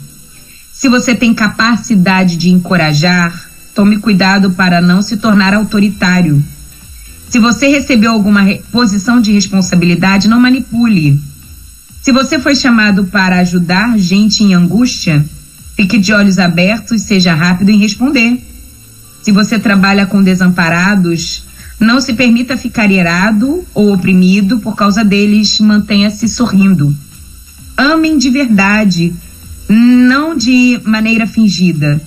Se você tem capacidade de encorajar, tome cuidado para não se tornar autoritário. Se você recebeu alguma posição de responsabilidade, não manipule. Se você foi chamado para ajudar gente em angústia, fique de olhos abertos e seja rápido em responder. Se você trabalha com desamparados, não se permita ficar irado ou oprimido por causa deles, mantenha-se sorrindo amem de verdade, não de maneira fingida.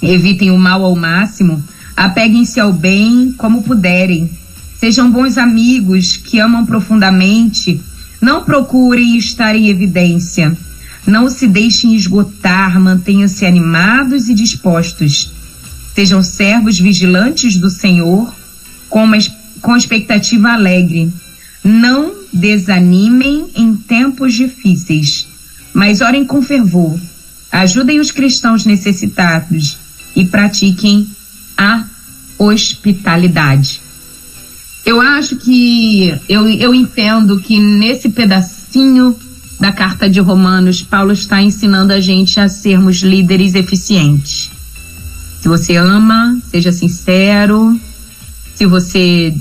Evitem o mal ao máximo, apeguem-se ao bem como puderem. Sejam bons amigos que amam profundamente. Não procurem estar em evidência. Não se deixem esgotar, mantenham-se animados e dispostos. Sejam servos vigilantes do Senhor, com, uma, com expectativa alegre. Não desanimem em tempos difíceis, mas orem com fervor. Ajudem os cristãos necessitados e pratiquem a hospitalidade. Eu acho que eu, eu entendo que nesse pedacinho da carta de Romanos, Paulo está ensinando a gente a sermos líderes eficientes. Se você ama, seja sincero. Se você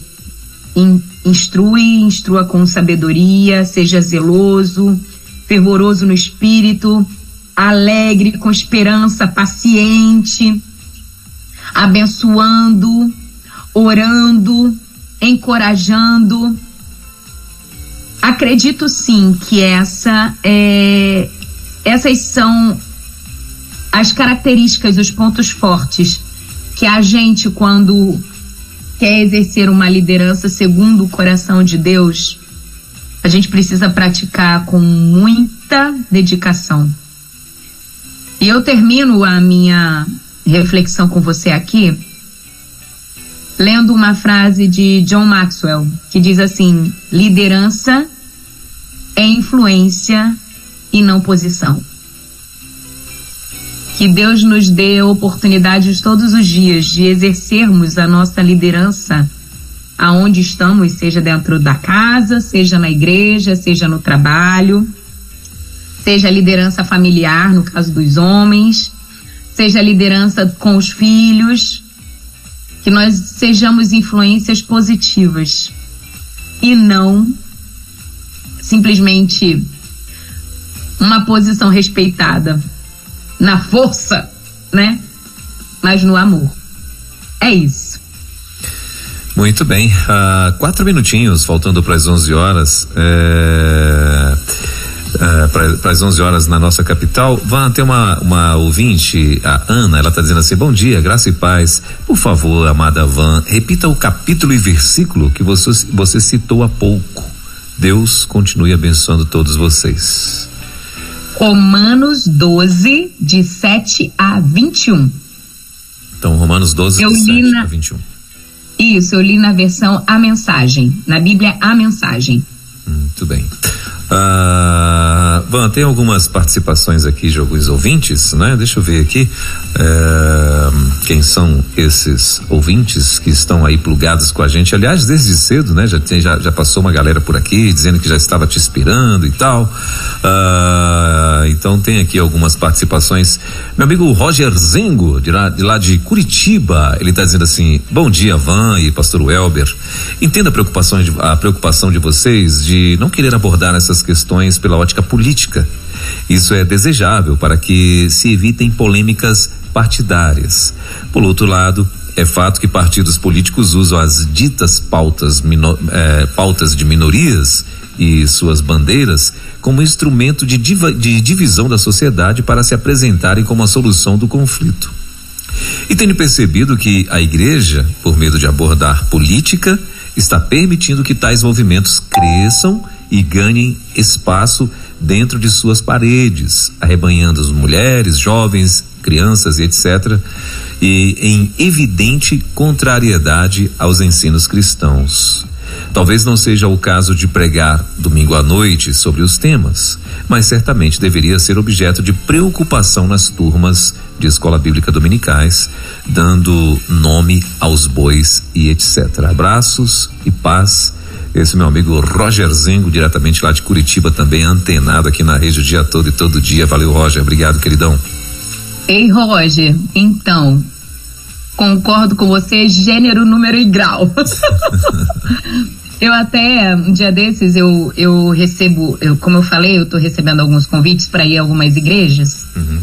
Instrui, instrua com sabedoria, seja zeloso, fervoroso no espírito, alegre, com esperança, paciente, abençoando, orando, encorajando. Acredito sim que essa é, essas são as características, os pontos fortes que a gente, quando quer exercer uma liderança segundo o coração de Deus, a gente precisa praticar com muita dedicação. E eu termino a minha reflexão com você aqui lendo uma frase de John Maxwell que diz assim: liderança é influência e não posição. Que Deus nos dê oportunidades todos os dias de exercermos a nossa liderança aonde estamos, seja dentro da casa, seja na igreja, seja no trabalho, seja a liderança familiar, no caso dos homens, seja a liderança com os filhos, que nós sejamos influências positivas e não simplesmente uma posição respeitada na força, né? Mas no amor. É isso. Muito bem. Uh, quatro minutinhos, faltando para as 11 horas. É... Uh, para as 11 horas na nossa capital. Van, tem uma, uma ouvinte, a Ana, ela está dizendo assim: Bom dia, graça e paz. Por favor, amada Van, repita o capítulo e versículo que você, você citou há pouco. Deus continue abençoando todos vocês. Romanos 12, de 7 a 21. Então, Romanos 12, eu de 7 na... a 21. Isso, eu li na versão A Mensagem. Na Bíblia, A Mensagem. Muito bem. Ah, bom, tem algumas participações aqui de alguns ouvintes, né? Deixa eu ver aqui é, quem são esses ouvintes que estão aí plugados com a gente. Aliás, desde cedo, né? Já, tem, já, já passou uma galera por aqui dizendo que já estava te esperando e tal. Ah, então tem aqui algumas participações. Meu amigo Roger Zengo, de lá de, lá de Curitiba, ele está dizendo assim: Bom dia, Van e Pastor Welber. Entenda a preocupação de, a preocupação de vocês de não querer abordar essas questões pela ótica política. Isso é desejável para que se evitem polêmicas partidárias. Por outro lado, é fato que partidos políticos usam as ditas pautas, eh, pautas de minorias e suas bandeiras como instrumento de, diva, de divisão da sociedade para se apresentarem como a solução do conflito. E tenho percebido que a igreja, por medo de abordar política, está permitindo que tais movimentos cresçam e ganhem espaço dentro de suas paredes, arrebanhando as mulheres, jovens, crianças etc. E em evidente contrariedade aos ensinos cristãos. Talvez não seja o caso de pregar domingo à noite sobre os temas, mas certamente deveria ser objeto de preocupação nas turmas de escola bíblica dominicais, dando nome aos bois e etc. Abraços e paz esse meu amigo Roger Zengo, diretamente lá de Curitiba, também antenado aqui na rede o dia todo e todo dia. Valeu, Roger. Obrigado, queridão. Ei, Roger, então, concordo com você, gênero, número e grau. eu até, um dia desses, eu, eu recebo, eu, como eu falei, eu estou recebendo alguns convites para ir a algumas igrejas. Uhum.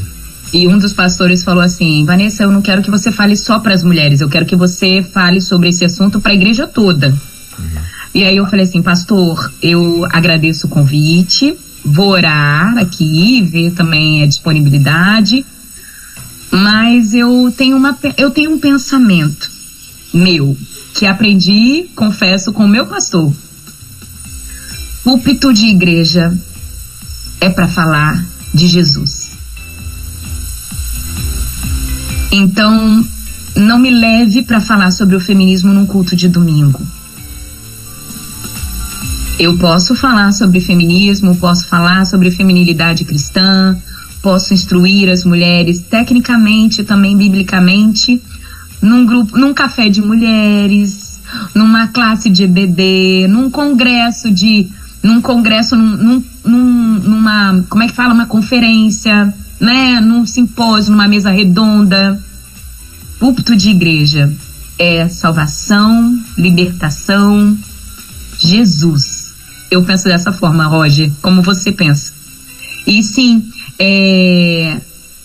E um dos pastores falou assim: Vanessa, eu não quero que você fale só para as mulheres, eu quero que você fale sobre esse assunto para a igreja toda. Uhum. E aí eu falei assim, pastor, eu agradeço o convite, vou orar aqui, ver também a disponibilidade, mas eu tenho, uma, eu tenho um pensamento meu, que aprendi, confesso, com o meu pastor. Púlpito de igreja é para falar de Jesus. Então, não me leve para falar sobre o feminismo num culto de domingo. Eu posso falar sobre feminismo, posso falar sobre feminilidade cristã, posso instruir as mulheres tecnicamente, também biblicamente, num grupo, num café de mulheres, numa classe de EBD, num congresso de, num congresso, num, num, numa, como é que fala, uma conferência, né, num simpósio, numa mesa redonda. Púlpito de igreja é salvação, libertação, Jesus eu penso dessa forma, Roger, como você pensa. E sim, é,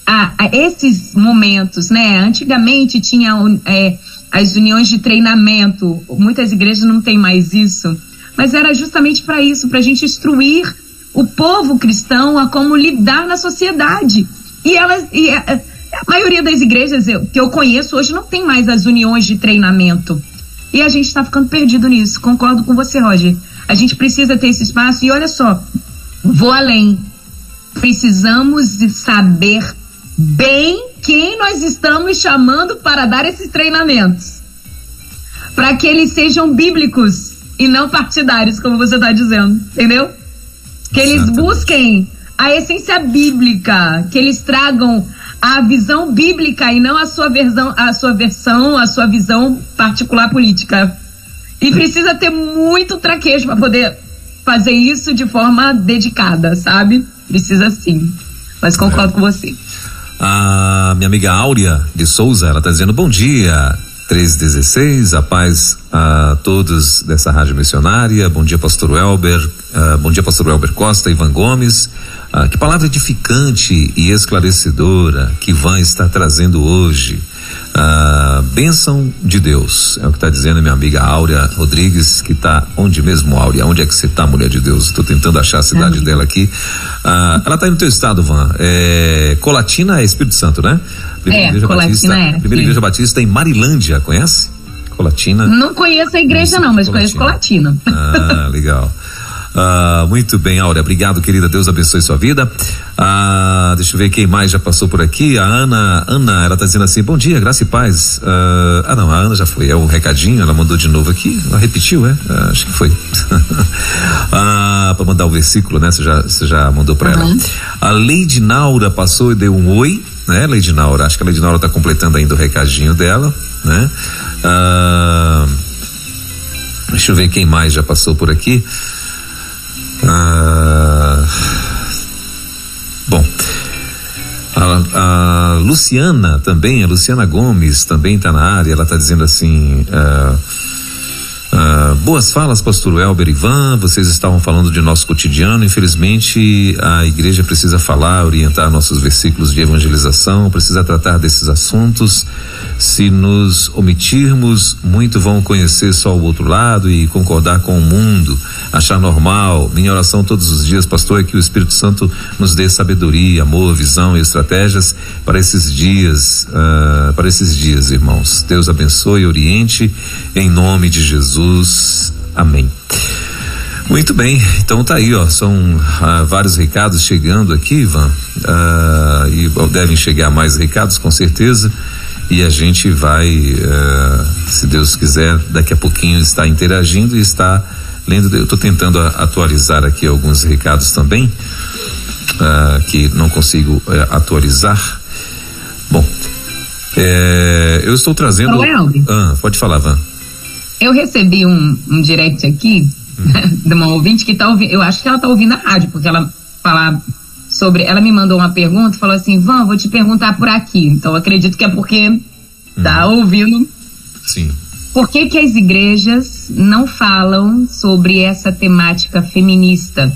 a, a esses momentos, né? Antigamente tinha é, as uniões de treinamento, muitas igrejas não têm mais isso, mas era justamente para isso, para a gente instruir o povo cristão a como lidar na sociedade. E elas, e a, a maioria das igrejas eu, que eu conheço hoje não tem mais as uniões de treinamento. E a gente está ficando perdido nisso. Concordo com você, Roger. A gente precisa ter esse espaço. E olha só, vou além. Precisamos saber bem quem nós estamos chamando para dar esses treinamentos. Para que eles sejam bíblicos e não partidários, como você está dizendo. Entendeu? Que eles busquem a essência bíblica, que eles tragam a visão bíblica e não a sua versão, a sua versão, a sua visão particular política. E precisa ter muito traquejo para poder fazer isso de forma dedicada, sabe? Precisa sim. Mas concordo é. com você. A minha amiga Áurea de Souza, ela está dizendo bom dia. 316, a paz a todos dessa rádio missionária. Bom dia, pastor Elber. Uh, bom dia, pastor Elber Costa, Ivan Gomes. Uh, que palavra edificante e esclarecedora que Ivan está trazendo hoje. Uh, bênção de Deus, é o que está dizendo minha amiga Áurea Rodrigues, que está onde mesmo, Áurea? Onde é que você está, mulher de Deus? Estou tentando achar a cidade é. dela aqui. Uh, ela está no teu estado, Van. É, Colatina é Espírito Santo, né? Primeira é, Igreja Colatina Batista, é. Primeira sim. Igreja Batista em Marilândia, conhece? Colatina. Não conheço a igreja não, mas Colatina. conheço Colatina. Ah, legal. Ah, muito bem, Áurea. Obrigado, querida. Deus abençoe sua vida. Ah, deixa eu ver quem mais já passou por aqui. A Ana, Ana, ela tá dizendo assim: bom dia, graça e paz. Ah, ah não, a Ana já foi. É o um recadinho, ela mandou de novo aqui. Ela repetiu, é? Ah, acho que foi. ah, para mandar o versículo, né? Você já, você já mandou para uhum. ela. A Leide Naura passou e deu um oi, né, Leide Naura? Acho que a Leide Naura tá completando ainda o recadinho dela, né? Ah, deixa eu ver quem mais já passou por aqui. Ah, bom, a, a, Luciana também, a Luciana Gomes também está na área. Ela está dizendo assim. Ah, ah, boas falas, pastor Elber Ivan. Vocês estavam falando de nosso cotidiano. Infelizmente, a igreja precisa falar, orientar nossos versículos de evangelização, precisa tratar desses assuntos. Se nos omitirmos, muito vão conhecer só o outro lado e concordar com o mundo, achar normal. Minha oração todos os dias, pastor, é que o Espírito Santo nos dê sabedoria, amor, visão e estratégias para esses dias, uh, para esses dias, irmãos. Deus abençoe e oriente em nome de Jesus. Jesus. Amém. Muito bem, então tá aí, ó. São ah, vários recados chegando aqui, Ivan. Ah, e devem chegar mais recados, com certeza. E a gente vai, ah, se Deus quiser, daqui a pouquinho estar interagindo e estar lendo. Eu estou tentando atualizar aqui alguns recados também, ah, que não consigo eh, atualizar. Bom, eh, eu estou trazendo. Ah, pode falar, Van. Eu recebi um, um direct aqui de uma ouvinte que tá ouvindo, eu acho que ela tá ouvindo a rádio, porque ela fala sobre, ela me mandou uma pergunta, falou assim, Van, vou te perguntar por aqui. Então acredito que é porque hum. tá ouvindo. Sim. Por que que as igrejas não falam sobre essa temática feminista?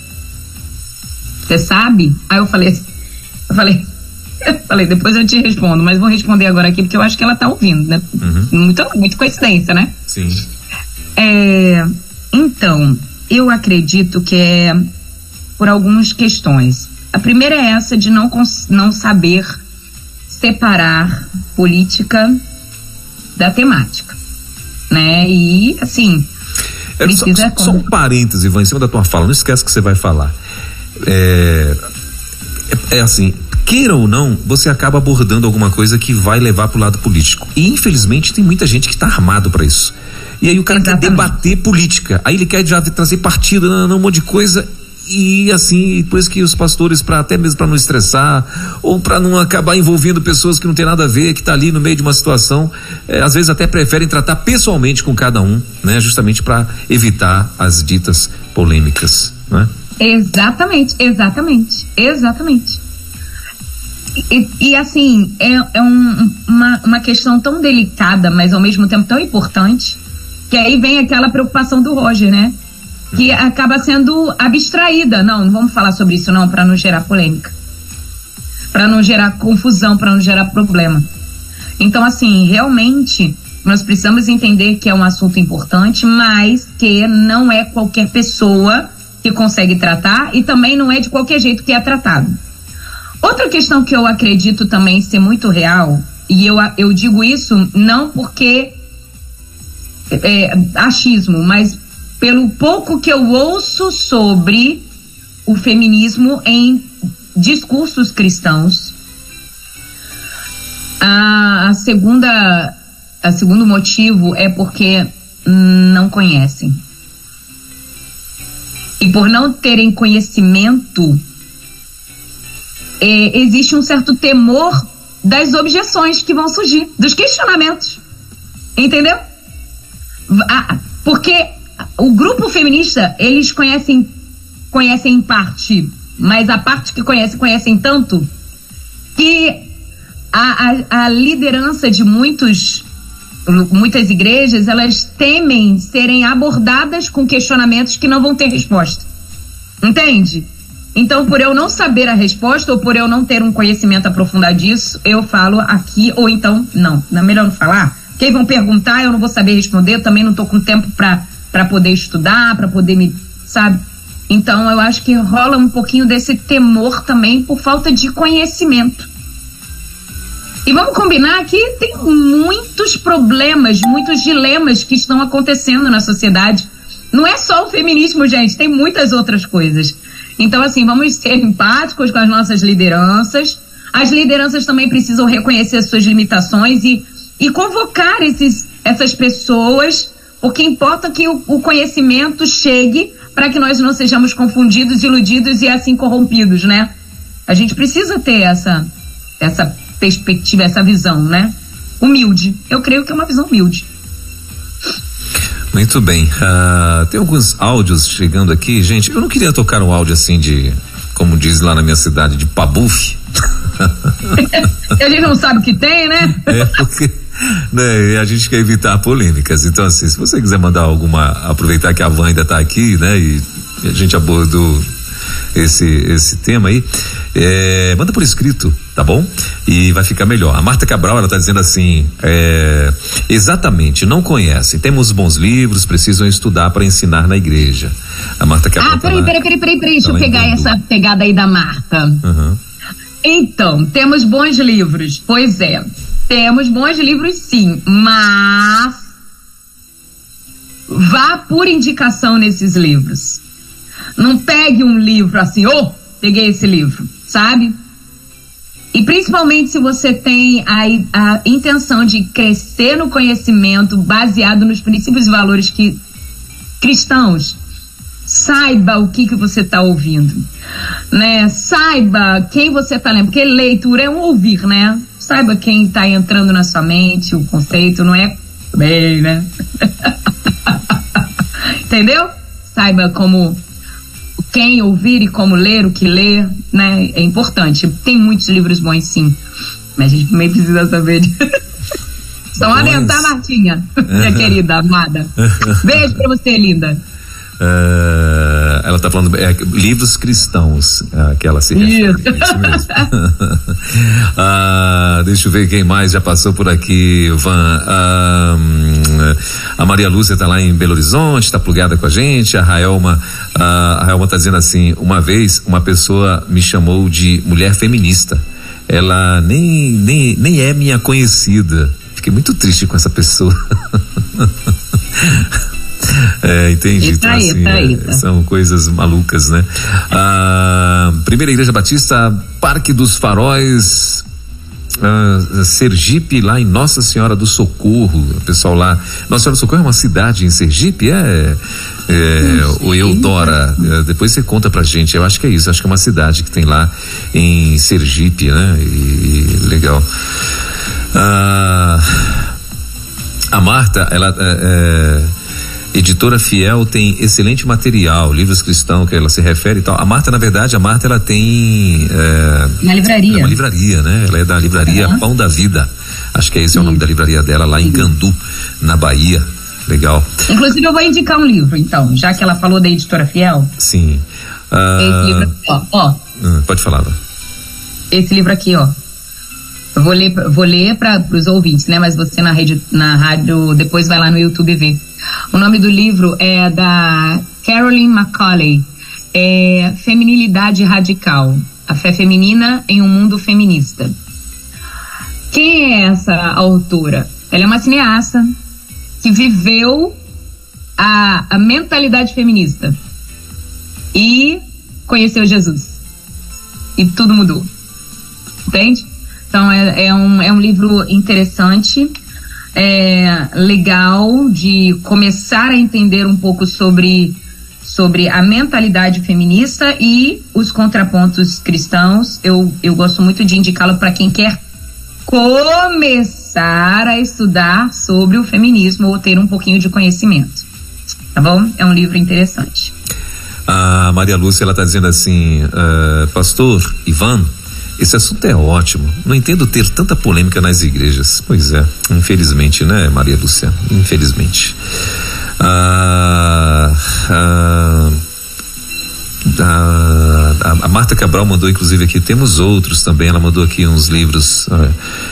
Você sabe? Aí eu falei, eu falei, eu falei, depois eu te respondo, mas vou responder agora aqui porque eu acho que ela tá ouvindo, né? Uhum. Muito, muito coincidência, né? Sim. É, então, eu acredito que é por algumas questões. A primeira é essa de não, não saber separar política da temática, né? E, assim, é. Só, só um parêntese, Ivan, em cima da tua fala, não esquece que você vai falar. É, é, é assim, queira ou não, você acaba abordando alguma coisa que vai levar para o lado político. E infelizmente tem muita gente que está armado para isso. E aí o cara Exatamente. quer debater política. Aí ele quer já trazer partido, não, não, um monte de coisa. E assim, por isso que os pastores, para até mesmo para não estressar, ou para não acabar envolvendo pessoas que não tem nada a ver, que está ali no meio de uma situação, é, às vezes até preferem tratar pessoalmente com cada um, né? Justamente para evitar as ditas polêmicas, né? Exatamente, exatamente, exatamente. E, e, assim, é, é um, uma, uma questão tão delicada, mas ao mesmo tempo tão importante, que aí vem aquela preocupação do Roger, né? Que acaba sendo abstraída. Não, não vamos falar sobre isso não, para não gerar polêmica. Para não gerar confusão, para não gerar problema. Então, assim, realmente, nós precisamos entender que é um assunto importante, mas que não é qualquer pessoa que consegue tratar e também não é de qualquer jeito que é tratado. Outra questão que eu acredito também ser muito real, e eu, eu digo isso não porque é, achismo, mas pelo pouco que eu ouço sobre o feminismo em discursos cristãos. A, a segunda, a segundo motivo é porque não conhecem. E por não terem conhecimento, é, existe um certo temor das objeções que vão surgir, dos questionamentos. Entendeu? Porque o grupo feminista, eles conhecem, conhecem em parte mas a parte que conhece, conhecem tanto que a, a, a liderança de muitos muitas igrejas elas temem serem abordadas com questionamentos que não vão ter resposta. Entende? Então, por eu não saber a resposta ou por eu não ter um conhecimento aprofundado disso, eu falo aqui ou então não. Não é melhor não falar? Quem vão perguntar, eu não vou saber responder, eu também não estou com tempo para poder estudar, para poder me, sabe? Então, eu acho que rola um pouquinho desse temor também por falta de conhecimento. E vamos combinar que tem muitos problemas, muitos dilemas que estão acontecendo na sociedade. Não é só o feminismo, gente, tem muitas outras coisas. Então, assim, vamos ser empáticos com as nossas lideranças. As lideranças também precisam reconhecer as suas limitações e, e convocar esses, essas pessoas, porque importa que o, o conhecimento chegue para que nós não sejamos confundidos, iludidos e assim corrompidos, né? A gente precisa ter essa, essa perspectiva, essa visão, né? Humilde. Eu creio que é uma visão humilde. Muito bem. Uh, tem alguns áudios chegando aqui. Gente, eu não queria tocar um áudio assim de, como diz lá na minha cidade, de pabufe. a gente não sabe o que tem, né? É porque né, a gente quer evitar polêmicas. Então, assim, se você quiser mandar alguma, aproveitar que a Van ainda está aqui, né? E a gente abordou esse, esse tema aí, é, manda por escrito, tá bom? E vai ficar melhor. A Marta Cabral, ela tá dizendo assim, é, exatamente, não conhecem, temos bons livros, precisam estudar para ensinar na igreja. A Marta Cabral. Ah, peraí, tá peraí, peraí, peraí, peraí, deixa eu pegar essa pegada aí da Marta. Uhum. Então, temos bons livros, pois é, temos bons livros sim, mas vá por indicação nesses livros. Não pegue um livro assim, ô, oh, peguei esse livro, sabe? E principalmente se você tem a, a intenção de crescer no conhecimento baseado nos princípios e valores que cristãos, saiba o que, que você está ouvindo, né? Saiba quem você está lendo, porque leitura é um ouvir, né? Saiba quem está entrando na sua mente, o conceito não é bem, né? Entendeu? Saiba como quem ouvir e como ler, o que ler, né? É importante. Tem muitos livros bons, sim. Mas a gente também precisa saber de... Só aumentar, Martinha, minha querida, amada. Beijo pra você, linda. Uh, ela está falando é, livros cristãos uh, que ela se refere. Isso, isso mesmo. uh, deixa eu ver quem mais já passou por aqui, Van. a Maria Lúcia está lá em Belo Horizonte, está plugada com a gente. A Raelma, a Raelma está dizendo assim: uma vez uma pessoa me chamou de mulher feminista. Ela nem, nem, nem é minha conhecida. Fiquei muito triste com essa pessoa. É, entendi. Então, aí, assim, aí, tá. São coisas malucas, né? Primeira Igreja Batista, Parque dos Faróis, Sergipe, lá em Nossa Senhora do Socorro, o pessoal lá. Nossa Senhora do Socorro é uma cidade em Sergipe? É. é o Eudora, é, depois você conta pra gente. Eu acho que é isso, acho que é uma cidade que tem lá em Sergipe, né? E, legal. Uh, a Marta, ela. É, é Editora Fiel tem excelente material, livros cristãos que ela se refere e tal. A Marta, na verdade, a Marta ela tem. É, uma livraria. É uma livraria, né? Ela é da livraria uhum. Pão da Vida. Acho que é esse é o nome da livraria dela, lá em Gandu, na Bahia. Legal. Inclusive, eu vou indicar um livro, então, já que ela falou da editora Fiel. Sim. Uh... Esse livro aqui, ó. ó. Uh, pode falar. Esse livro aqui, ó. Eu vou ler, vou ler para os ouvintes, né? Mas você na, rede, na rádio, depois vai lá no YouTube ver. O nome do livro é da Carolyn McCauley, é Feminilidade Radical, a fé feminina em um mundo feminista. Quem é essa autora? Ela é uma cineasta que viveu a, a mentalidade feminista e conheceu Jesus. E tudo mudou. Entende? Então é, é, um, é um livro interessante, é, legal de começar a entender um pouco sobre, sobre a mentalidade feminista e os contrapontos cristãos. Eu, eu gosto muito de indicá-lo para quem quer começar a estudar sobre o feminismo ou ter um pouquinho de conhecimento. Tá bom? É um livro interessante. A Maria Lúcia, ela está dizendo assim, uh, pastor Ivan, esse assunto é ótimo. Não entendo ter tanta polêmica nas igrejas. Pois é, infelizmente, né, Maria Lúcia? Infelizmente. Ah, ah, a, a, Marta Cabral mandou inclusive aqui, temos outros também, ela mandou aqui uns livros uh,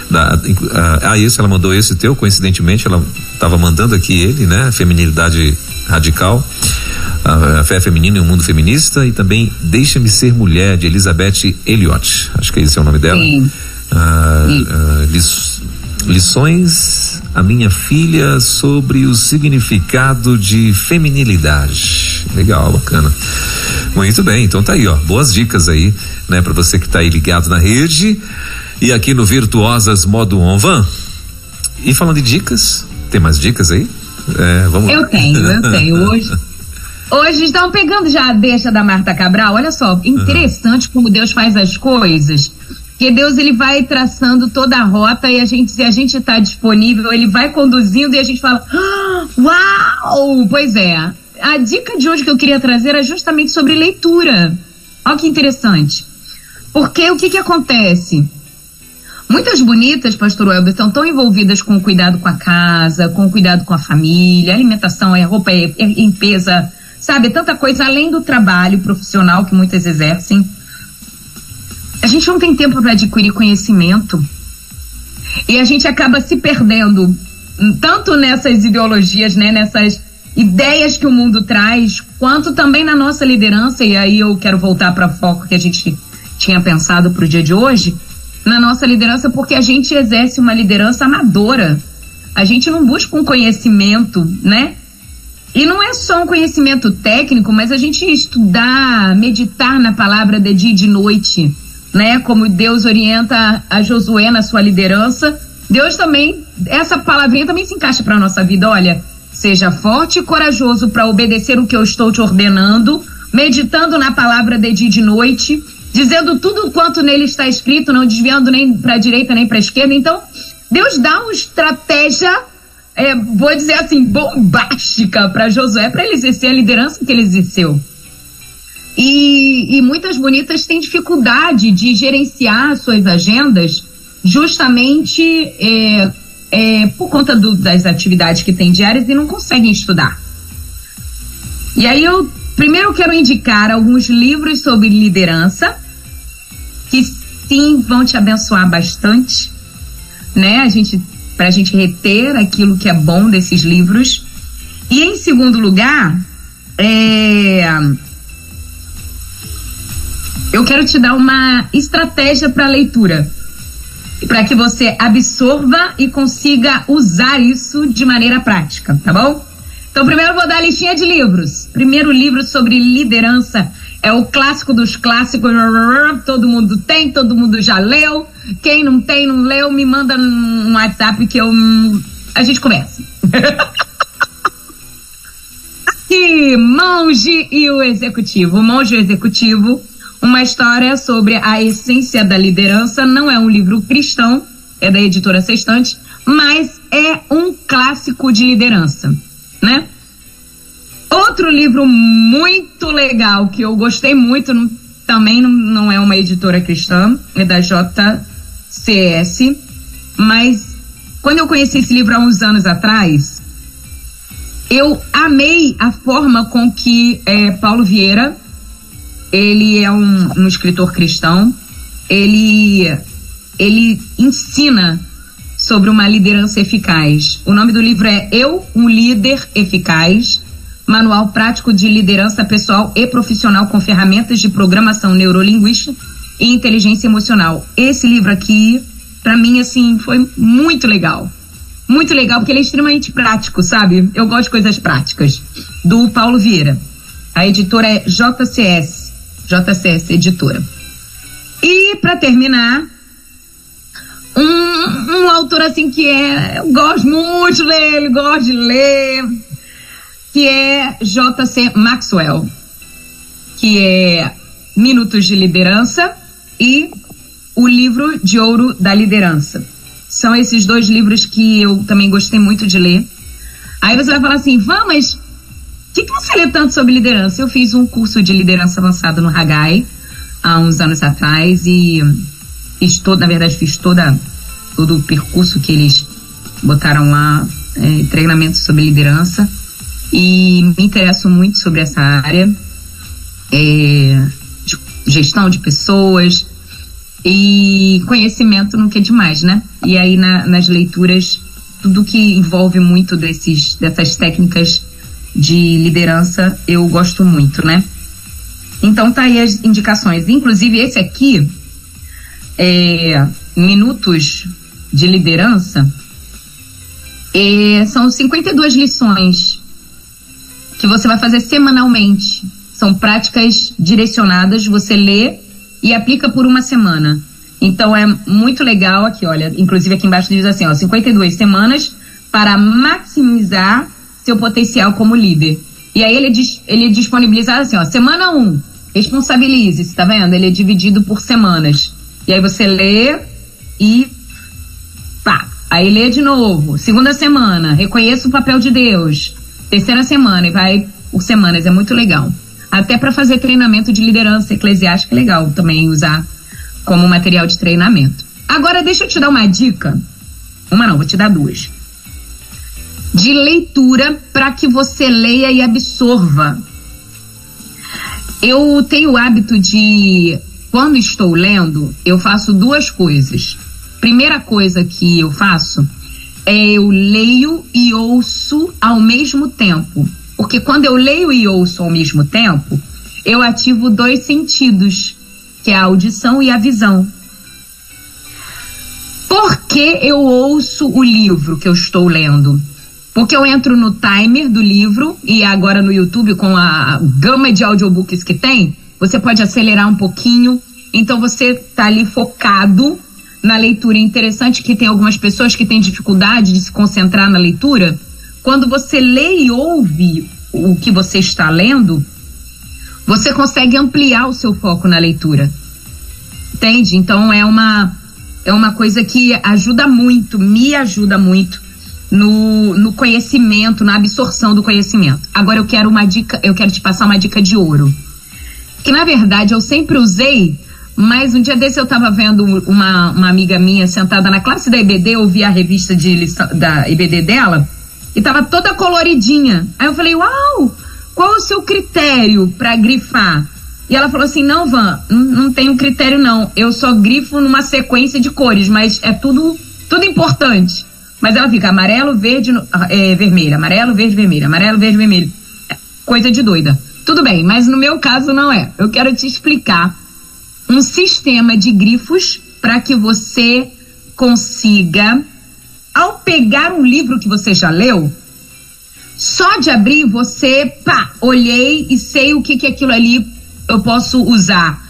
da, uh, ah, esse ela mandou esse teu, coincidentemente ela estava mandando aqui ele, né, Feminilidade Radical a fé feminina e o mundo feminista e também Deixa-me Ser Mulher de Elizabeth Elliot, acho que esse é o nome dela. Sim. Ah, ah, liç, lições a minha filha sobre o significado de feminilidade. Legal, bacana. Muito bem, então tá aí, ó, boas dicas aí, né, para você que tá aí ligado na rede e aqui no Virtuosas Modo On Van. E falando de dicas, tem mais dicas aí? É, vamos Eu tenho, eu tenho. Hoje Hoje estão pegando já a deixa da Marta Cabral. Olha só, interessante uhum. como Deus faz as coisas. Que Deus ele vai traçando toda a rota e a gente, se a gente está disponível, ele vai conduzindo e a gente fala: ah, Uau! Pois é. A dica de hoje que eu queria trazer é justamente sobre leitura. Olha que interessante. Porque o que, que acontece? Muitas bonitas, pastor Welber, estão tão envolvidas com o cuidado com a casa, com o cuidado com a família, alimentação, é roupa, é, é limpeza, sabe? Tanta coisa além do trabalho profissional que muitas exercem. A gente não tem tempo para adquirir conhecimento. E a gente acaba se perdendo tanto nessas ideologias, né, nessas ideias que o mundo traz, quanto também na nossa liderança, e aí eu quero voltar para o foco que a gente tinha pensado para o dia de hoje, na nossa liderança, porque a gente exerce uma liderança amadora. A gente não busca um conhecimento, né? E não é só um conhecimento técnico, mas a gente estudar, meditar na palavra de dia e de noite, né? Como Deus orienta a Josué na sua liderança. Deus também, essa palavrinha também se encaixa para nossa vida. Olha, seja forte e corajoso para obedecer o que eu estou te ordenando, meditando na palavra de dia e de noite, dizendo tudo quanto nele está escrito, não desviando nem para a direita nem para a esquerda. Então, Deus dá uma estratégia é, vou dizer assim, bombástica para Josué, para ele exercer a liderança que ele exerceu. E, e muitas bonitas têm dificuldade de gerenciar suas agendas justamente é, é, por conta do, das atividades que têm diárias e não conseguem estudar. E aí eu primeiro quero indicar alguns livros sobre liderança que sim vão te abençoar bastante, né? A gente para a gente reter aquilo que é bom desses livros. E em segundo lugar, é... eu quero te dar uma estratégia para leitura, para que você absorva e consiga usar isso de maneira prática, tá bom? Então, primeiro vou dar a listinha de livros. Primeiro livro sobre liderança é o clássico dos clássicos. Todo mundo tem, todo mundo já leu. Quem não tem, não leu, me manda um WhatsApp que eu. A gente conversa. Aqui, Monge e o Executivo. Monge e o Executivo, uma história sobre a essência da liderança. Não é um livro cristão, é da editora Sextante, mas é um clássico de liderança, né? Outro livro muito legal que eu gostei muito, também não, não é uma editora cristã, é da JCS, mas quando eu conheci esse livro há uns anos atrás, eu amei a forma com que é, Paulo Vieira, ele é um, um escritor cristão, ele, ele ensina sobre uma liderança eficaz. O nome do livro é Eu, um líder eficaz Manual Prático de Liderança Pessoal e Profissional com ferramentas de programação neurolinguística e inteligência emocional. Esse livro aqui, para mim, assim, foi muito legal. Muito legal, porque ele é extremamente prático, sabe? Eu gosto de coisas práticas. Do Paulo Vieira. A editora é JCS. JCS Editora. E, para terminar, um, um autor assim que é. Eu gosto muito dele, gosto de ler que é J.C. Maxwell, que é Minutos de Liderança e o livro de ouro da liderança. São esses dois livros que eu também gostei muito de ler. Aí você vai falar assim, vá, mas que, que você lê tanto sobre liderança? Eu fiz um curso de liderança avançado no Hagai há uns anos atrás e fiz todo, na verdade, fiz toda, todo o percurso que eles botaram lá, é, treinamento sobre liderança e me interesso muito sobre essa área é, de gestão de pessoas e conhecimento nunca é demais, né? E aí na, nas leituras tudo que envolve muito desses dessas técnicas de liderança eu gosto muito, né? Então tá aí as indicações. Inclusive esse aqui é Minutos de Liderança. É, são 52 lições que você vai fazer semanalmente. São práticas direcionadas, você lê e aplica por uma semana. Então é muito legal aqui, olha, inclusive aqui embaixo diz assim, ó, 52 semanas para maximizar seu potencial como líder. E aí ele, ele disponibiliza assim, ó, semana 1, um, responsabilize-se, tá vendo? Ele é dividido por semanas. E aí você lê e pá. Aí lê de novo. Segunda semana, reconheça o papel de Deus. Terceira semana e vai por semanas, é muito legal. Até para fazer treinamento de liderança eclesiástica é legal também usar como material de treinamento. Agora deixa eu te dar uma dica. Uma não, vou te dar duas de leitura para que você leia e absorva. Eu tenho o hábito de, quando estou lendo, eu faço duas coisas. Primeira coisa que eu faço eu leio e ouço ao mesmo tempo. Porque quando eu leio e ouço ao mesmo tempo, eu ativo dois sentidos, que é a audição e a visão. Por que eu ouço o livro que eu estou lendo? Porque eu entro no timer do livro e agora no YouTube, com a gama de audiobooks que tem, você pode acelerar um pouquinho. Então você tá ali focado na leitura. Interessante que tem algumas pessoas que têm dificuldade de se concentrar na leitura. Quando você lê e ouve o que você está lendo, você consegue ampliar o seu foco na leitura. Entende? Então é uma é uma coisa que ajuda muito, me ajuda muito no, no conhecimento, na absorção do conhecimento. Agora eu quero uma dica, eu quero te passar uma dica de ouro. Que na verdade eu sempre usei, mas um dia desse eu estava vendo uma, uma amiga minha sentada na classe da IBD, eu vi a revista de lição, da IBD dela, e tava toda coloridinha. Aí eu falei, uau, qual o seu critério para grifar? E ela falou assim, não, Van, não, não tenho critério não. Eu só grifo numa sequência de cores, mas é tudo, tudo importante. Mas ela fica amarelo, verde, é, vermelho, amarelo, verde, vermelho, amarelo, verde, vermelho. É coisa de doida. Tudo bem, mas no meu caso não é. Eu quero te explicar um sistema de grifos para que você consiga, ao pegar um livro que você já leu, só de abrir você, pá, olhei e sei o que que aquilo ali eu posso usar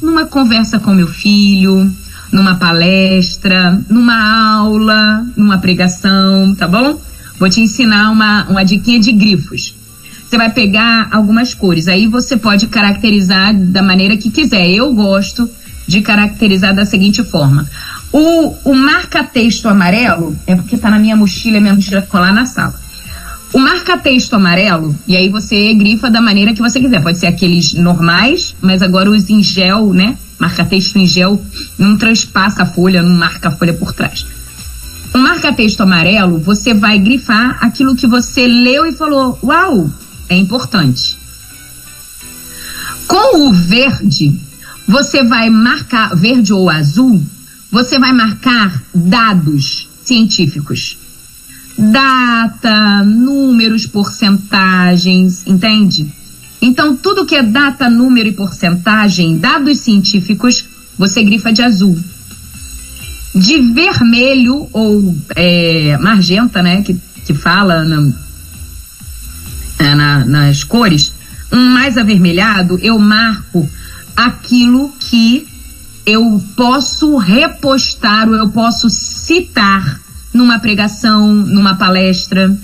numa conversa com meu filho, numa palestra, numa aula, numa pregação, tá bom? Vou te ensinar uma, uma diquinha de grifos. Você vai pegar algumas cores, aí você pode caracterizar da maneira que quiser. Eu gosto de caracterizar da seguinte forma. O, o marca-texto amarelo, é porque tá na minha mochila, minha mochila ficou lá na sala. O marca-texto amarelo, e aí você grifa da maneira que você quiser. Pode ser aqueles normais, mas agora os em gel, né? Marca-texto em gel não transpassa a folha, não marca a folha por trás. O marca-texto amarelo, você vai grifar aquilo que você leu e falou: Uau, é importante. Com o verde, você vai marcar, verde ou azul, você vai marcar dados científicos. Data, números, porcentagens, entende? Então, tudo que é data, número e porcentagem, dados científicos, você grifa de azul. De vermelho ou é, magenta, né, que, que fala é, na, nas cores, um mais avermelhado, eu marco aquilo que eu posso repostar ou eu posso citar numa pregação, numa palestra.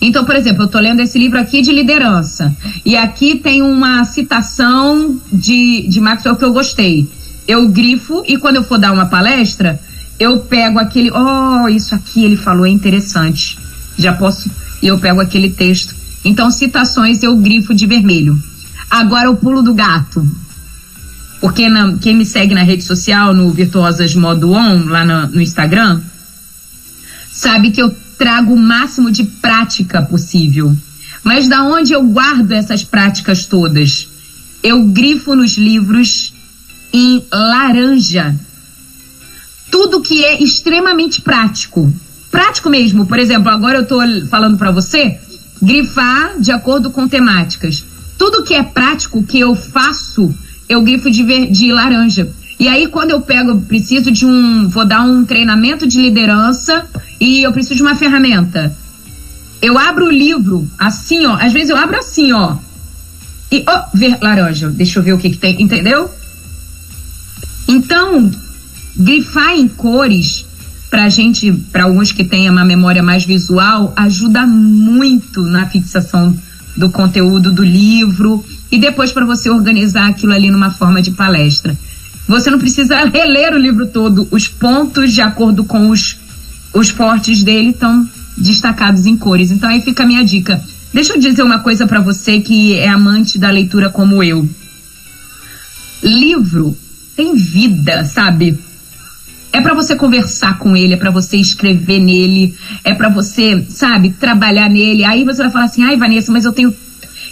Então, por exemplo, eu estou lendo esse livro aqui de liderança. E aqui tem uma citação de, de Maxwell que eu gostei. Eu grifo e quando eu for dar uma palestra, eu pego aquele. Oh, isso aqui ele falou é interessante. Já posso. E eu pego aquele texto Então, citações eu grifo de vermelho. Agora, o pulo do gato. Porque na, quem me segue na rede social, no Virtuosas Modo On, lá no, no Instagram, sabe que eu trago o máximo de prática possível. Mas da onde eu guardo essas práticas todas? Eu grifo nos livros em laranja. Tudo que é extremamente prático. Prático mesmo. Por exemplo, agora eu estou falando para você grifar de acordo com temáticas. Tudo que é prático que eu faço, eu grifo de, de laranja. E aí, quando eu pego, preciso de um. Vou dar um treinamento de liderança e eu preciso de uma ferramenta. Eu abro o livro assim, ó. Às vezes eu abro assim, ó. E, ó, ver laranja. Deixa eu ver o que, que tem. Entendeu? Então, grifar em cores pra gente, para alguns que têm uma memória mais visual, ajuda muito na fixação do conteúdo do livro e depois para você organizar aquilo ali numa forma de palestra. Você não precisa reler o livro todo, os pontos de acordo com os, os fortes dele estão destacados em cores. Então aí fica a minha dica. Deixa eu dizer uma coisa para você que é amante da leitura como eu. Livro tem vida, sabe? É para você conversar com ele, é para você escrever nele, é para você, sabe, trabalhar nele. Aí você vai falar assim: "Ai, Vanessa, mas eu tenho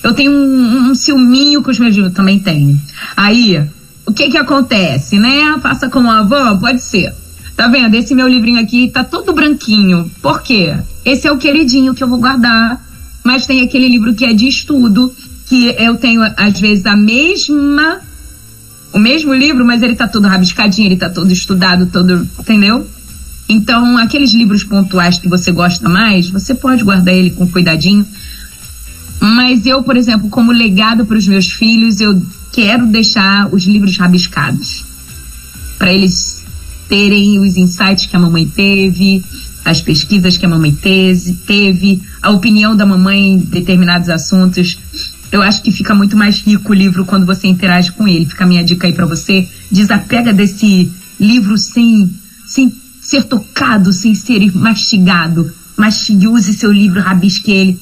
eu tenho um, um ciúminho com os meus livros, também tenho". Aí, o que que acontece, né? Faça como a avó, pode ser. Tá vendo? Esse meu livrinho aqui tá todo branquinho. Por quê? Esse é o queridinho que eu vou guardar. Mas tem aquele livro que é de estudo, que eu tenho, às vezes, a mesma o mesmo livro, mas ele tá todo rabiscadinho, ele tá todo estudado, todo, entendeu? Então, aqueles livros pontuais que você gosta mais, você pode guardar ele com cuidadinho. Mas eu, por exemplo, como legado para os meus filhos, eu quero deixar os livros rabiscados. Para eles terem os insights que a mamãe teve, as pesquisas que a mamãe teve, a opinião da mamãe em determinados assuntos eu acho que fica muito mais rico o livro quando você interage com ele. Fica a minha dica aí para você. Desapega desse livro sem, sem ser tocado, sem ser mastigado. Mastigue, use seu livro, rabisque ele.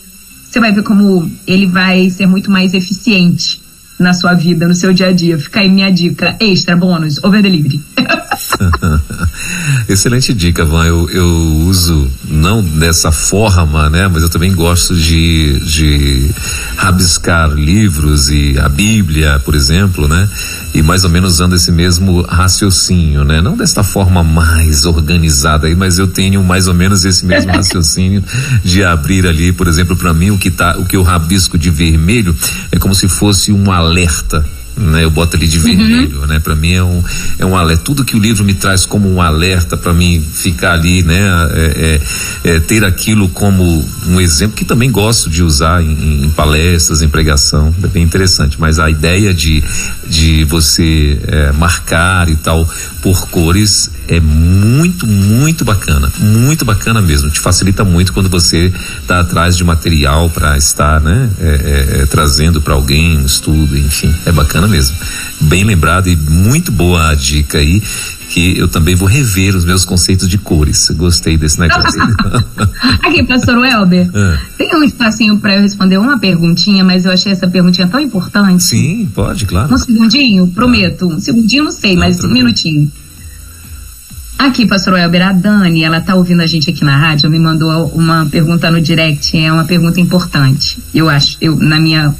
Você vai ver como ele vai ser muito mais eficiente na sua vida, no seu dia a dia. Fica aí minha dica extra, bônus, over delivery. Excelente dica, Van. Eu, eu uso não dessa forma, né? Mas eu também gosto de, de rabiscar livros e a Bíblia, por exemplo, né? E mais ou menos usando esse mesmo raciocínio, né? Não desta forma mais organizada aí, mas eu tenho mais ou menos esse mesmo raciocínio de abrir ali, por exemplo, para mim o que tá, o que eu rabisco de vermelho é como se fosse um alerta né? Eu boto ali de uhum. vermelho, né? Para mim é um é um alerta. Tudo que o livro me traz como um alerta para mim ficar ali, né? É, é, é, ter aquilo como um exemplo que também gosto de usar em, em, palestras, em pregação, é bem interessante. Mas a ideia de de você é, marcar e tal por cores é muito, muito bacana, muito bacana mesmo. Te facilita muito quando você está atrás de material para estar, né, é, é, é trazendo para alguém um estudo, enfim, é bacana mesmo. Bem lembrado e muito boa a dica aí que eu também vou rever os meus conceitos de cores. Gostei desse negócio. Aqui, pastor Welber, é. tem um espacinho para eu responder uma perguntinha, mas eu achei essa perguntinha tão importante. Sim, pode, claro. Um segundinho, prometo. Um segundinho, não sei, não, mas um minutinho. Aqui, pastor Welber, a Dani, ela tá ouvindo a gente aqui na rádio, me mandou uma pergunta no direct, é uma pergunta importante, eu acho, eu, na minha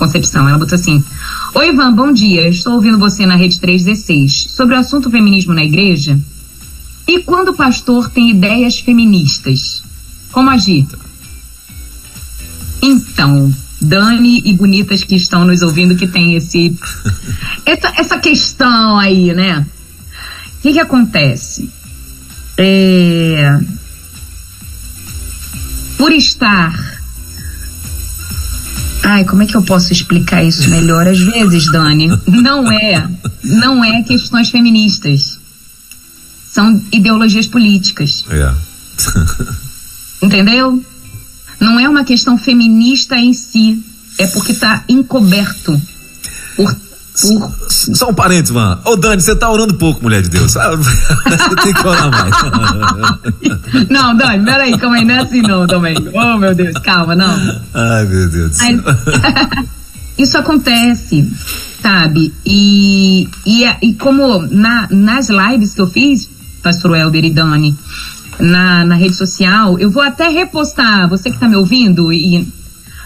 concepção. Ela botou assim: Oi, Ivan, bom dia. Estou ouvindo você na Rede 316 sobre o assunto feminismo na igreja. E quando o pastor tem ideias feministas, como agir? Então, Dani e bonitas que estão nos ouvindo que tem esse essa, essa questão aí, né? O que, que acontece? É, por estar. Ai, como é que eu posso explicar isso melhor? Às vezes, Dani, não é, não é questões feministas. São ideologias políticas. É. Entendeu? Não é uma questão feminista em si. É porque está encoberto por Por... Só um parênteses, mano. Ô, Dani, você tá orando pouco, mulher de Deus. você tem que orar mais. não, Dani, peraí, calma aí, não é assim não também. Oh, meu Deus, calma, não. Ai, meu Deus do céu. Isso acontece, sabe? E, e, e como na, nas lives que eu fiz, pastor Elber e Dani, na, na rede social, eu vou até repostar, você que tá me ouvindo e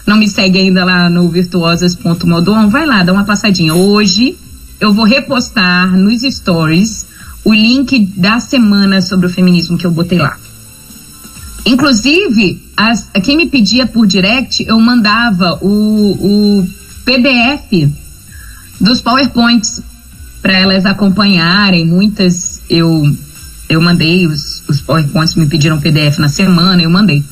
não me segue ainda lá no virtuosas.modon, vai lá, dá uma passadinha. Hoje eu vou repostar nos stories o link da semana sobre o feminismo que eu botei lá. Inclusive, as, quem me pedia por direct, eu mandava o, o PDF dos PowerPoints para elas acompanharem. Muitas eu eu mandei os, os PowerPoints, me pediram PDF na semana, eu mandei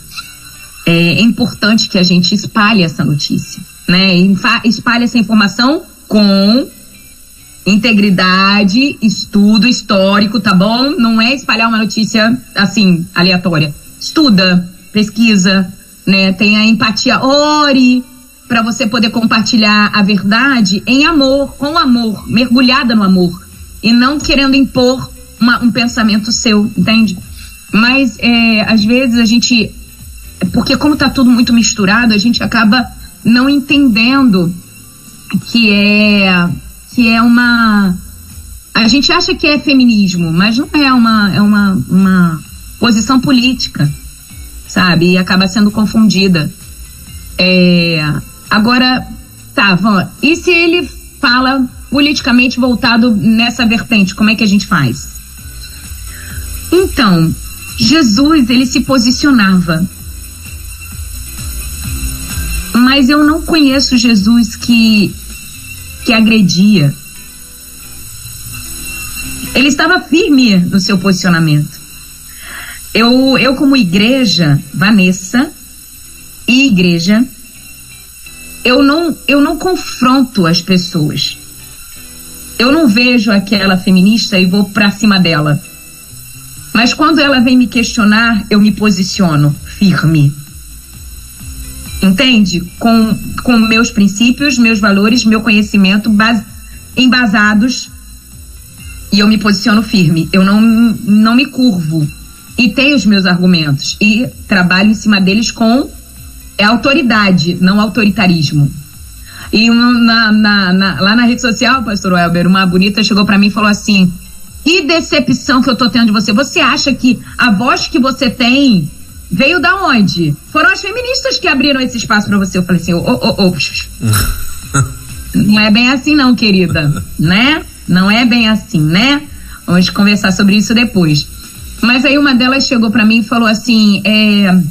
é importante que a gente espalhe essa notícia, né? Espalhe essa informação com integridade, estudo histórico, tá bom? Não é espalhar uma notícia assim, aleatória. Estuda, pesquisa, né? Tenha empatia, ore para você poder compartilhar a verdade em amor, com amor, mergulhada no amor e não querendo impor uma, um pensamento seu, entende? Mas é, às vezes a gente porque como está tudo muito misturado, a gente acaba não entendendo que é que é uma a gente acha que é feminismo, mas não é uma é uma, uma posição política, sabe? E acaba sendo confundida. É, agora, tá, Van, e se ele fala politicamente voltado nessa vertente, como é que a gente faz? Então, Jesus, ele se posicionava mas eu não conheço Jesus que, que agredia. Ele estava firme no seu posicionamento. Eu, eu como igreja, Vanessa, e igreja, eu não, eu não confronto as pessoas. Eu não vejo aquela feminista e vou para cima dela. Mas quando ela vem me questionar, eu me posiciono firme entende? Com, com meus princípios, meus valores, meu conhecimento embasados e eu me posiciono firme. Eu não, não me curvo e tenho os meus argumentos e trabalho em cima deles com é autoridade, não autoritarismo. E na, na, na, lá na rede social, pastor Welber, uma bonita chegou para mim e falou assim: Que decepção que eu tô tendo de você. Você acha que a voz que você tem veio da onde? Foram as feministas que abriram esse espaço para você. Eu falei assim, ô, ô, ô. Não é bem assim não, querida, né? Não é bem assim, né? Vamos conversar sobre isso depois. Mas aí uma delas chegou para mim e falou assim, é,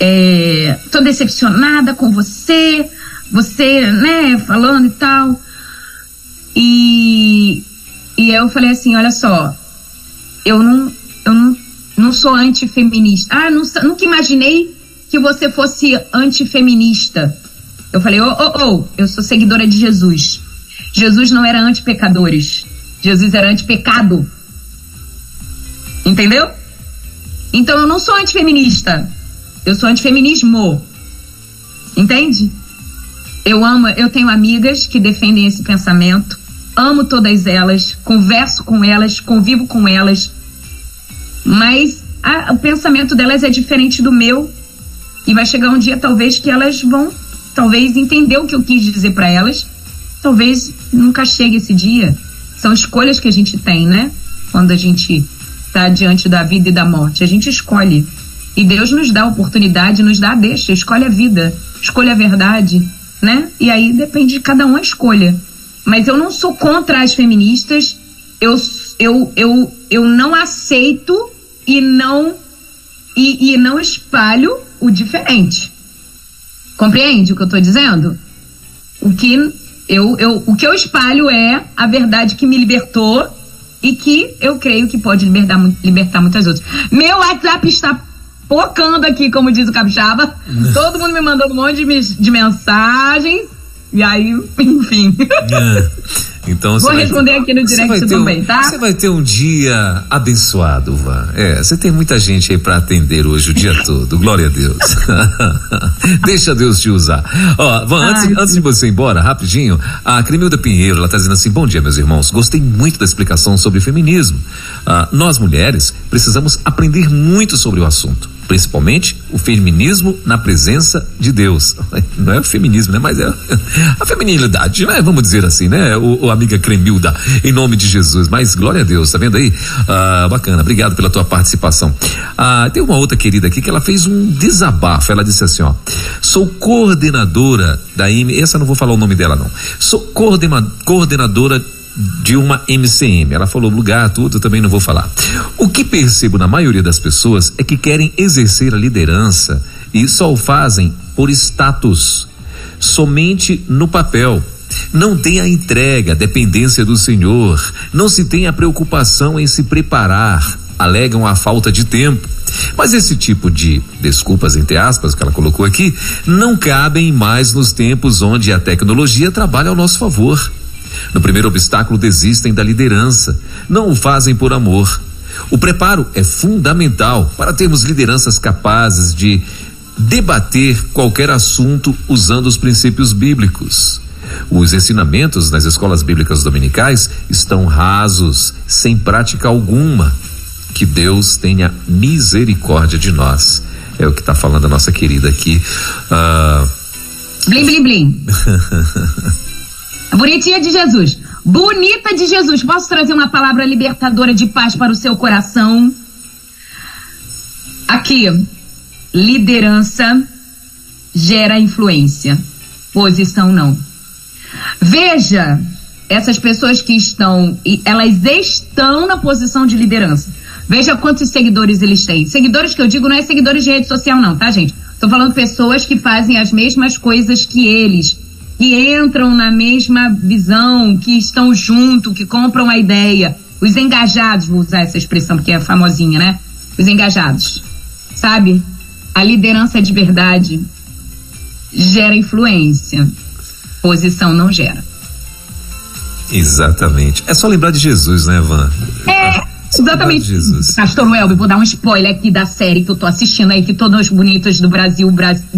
é, tô decepcionada com você, você, né, falando e tal. E, e eu falei assim, olha só, eu não, eu não não sou antifeminista. Ah, não, nunca imaginei que você fosse antifeminista. Eu falei, oh, oh, oh, eu sou seguidora de Jesus. Jesus não era anti-pecadores. Jesus era anti-pecado. Entendeu? Então eu não sou antifeminista. Eu sou antifeminismo. Entende? Eu amo, eu tenho amigas que defendem esse pensamento. Amo todas elas, converso com elas, convivo com elas mas a, o pensamento delas é diferente do meu. E vai chegar um dia talvez que elas vão talvez entender o que eu quis dizer para elas. Talvez nunca chegue esse dia. São escolhas que a gente tem né? Quando a gente está diante da vida e da morte. A gente escolhe. E Deus nos dá a oportunidade nos dá a deixa. Escolhe a vida. Escolhe a verdade né? E aí depende de cada um a escolha. Mas eu não sou contra as feministas. Eu eu, eu, eu não aceito e não e, e não espalho o diferente. Compreende o que eu estou dizendo? O que eu, eu, o que eu espalho é a verdade que me libertou e que eu creio que pode libertar, libertar muitas outras. Meu WhatsApp está pocando aqui, como diz o Capixaba. Todo mundo me mandando um monte de, de mensagens. E aí, enfim. É. Então, Vou responder aqui no direct também, um, tá? Você vai ter um dia abençoado, Van. É, você tem muita gente aí para atender hoje o dia todo. Glória a Deus. Deixa Deus te usar. Ó, Van, antes, antes, de você ir embora, rapidinho, a Cremilda Pinheiro, ela tá dizendo assim: bom dia, meus irmãos. Gostei muito da explicação sobre feminismo. Ah, nós, mulheres, precisamos aprender muito sobre o assunto principalmente o feminismo na presença de Deus. Não é o feminismo, né? Mas é a feminilidade, né? Vamos dizer assim, né? O, o amiga Cremilda, em nome de Jesus. Mas glória a Deus, tá vendo aí? Ah, bacana, obrigado pela tua participação. Ah, tem uma outra querida aqui que ela fez um desabafo. Ela disse assim: ó, sou coordenadora da M. Essa não vou falar o nome dela, não. Sou coordena, coordenadora de uma MCM. Ela falou lugar, tudo, também não vou falar. O que percebo na maioria das pessoas é que querem exercer a liderança e só o fazem por status, somente no papel. Não tem a entrega, a dependência do Senhor, não se tem a preocupação em se preparar, alegam a falta de tempo. Mas esse tipo de desculpas, entre aspas, que ela colocou aqui, não cabem mais nos tempos onde a tecnologia trabalha ao nosso favor. No primeiro obstáculo, desistem da liderança, não o fazem por amor. O preparo é fundamental para termos lideranças capazes de debater qualquer assunto usando os princípios bíblicos. Os ensinamentos nas escolas bíblicas dominicais estão rasos, sem prática alguma. Que Deus tenha misericórdia de nós. É o que está falando a nossa querida aqui. Uh... Blim, blim, blim. Bonitinha de Jesus. Bonita de Jesus. Posso trazer uma palavra libertadora de paz para o seu coração? Aqui. Liderança gera influência. Posição não. Veja essas pessoas que estão, elas estão na posição de liderança. Veja quantos seguidores eles têm. Seguidores que eu digo não é seguidores de rede social, não, tá, gente? Estou falando pessoas que fazem as mesmas coisas que eles que entram na mesma visão, que estão junto, que compram a ideia. Os engajados, vou usar essa expressão porque é famosinha, né? Os engajados. Sabe? A liderança de verdade gera influência. Posição não gera. Exatamente. É só lembrar de Jesus, né, Van? É. Exatamente. Jesus. Pastor Welber, vou dar um spoiler aqui da série que eu tô assistindo aí, que todos os bonitos do Brasil,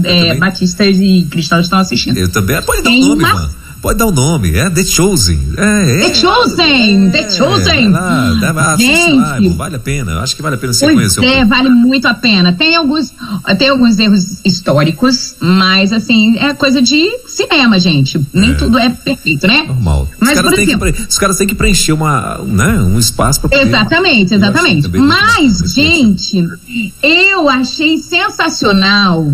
é, batistas e cristãos estão assistindo. Eu também. Pode dar um nome, uma... mano. Pode dar o um nome, é The Chosen. É, é, The Chosen! É, The Chosen! Lá, dá, Gente! vale a pena, acho que vale a pena você pois conhecer. É, vale muito a pena. Tem alguns, tem alguns erros históricos, mas assim, é coisa de cinema, gente. Nem é. tudo é perfeito, né? Normal. Mas, os caras têm que, que preencher uma, né, um espaço para Exatamente, exatamente. Mas, gente, eu achei sensacional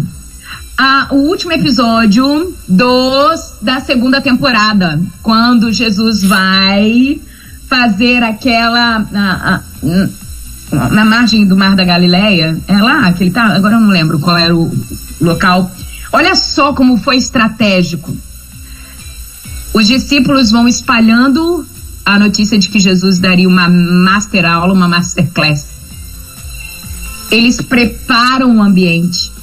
a, o último episódio dos, da segunda temporada, quando Jesus vai fazer aquela. A, a, na margem do Mar da Galileia, é lá que ele tá, agora eu não lembro qual era o local. Olha só como foi estratégico. Os discípulos vão espalhando a notícia de que Jesus daria uma master aula, uma masterclass. Eles preparam o ambiente.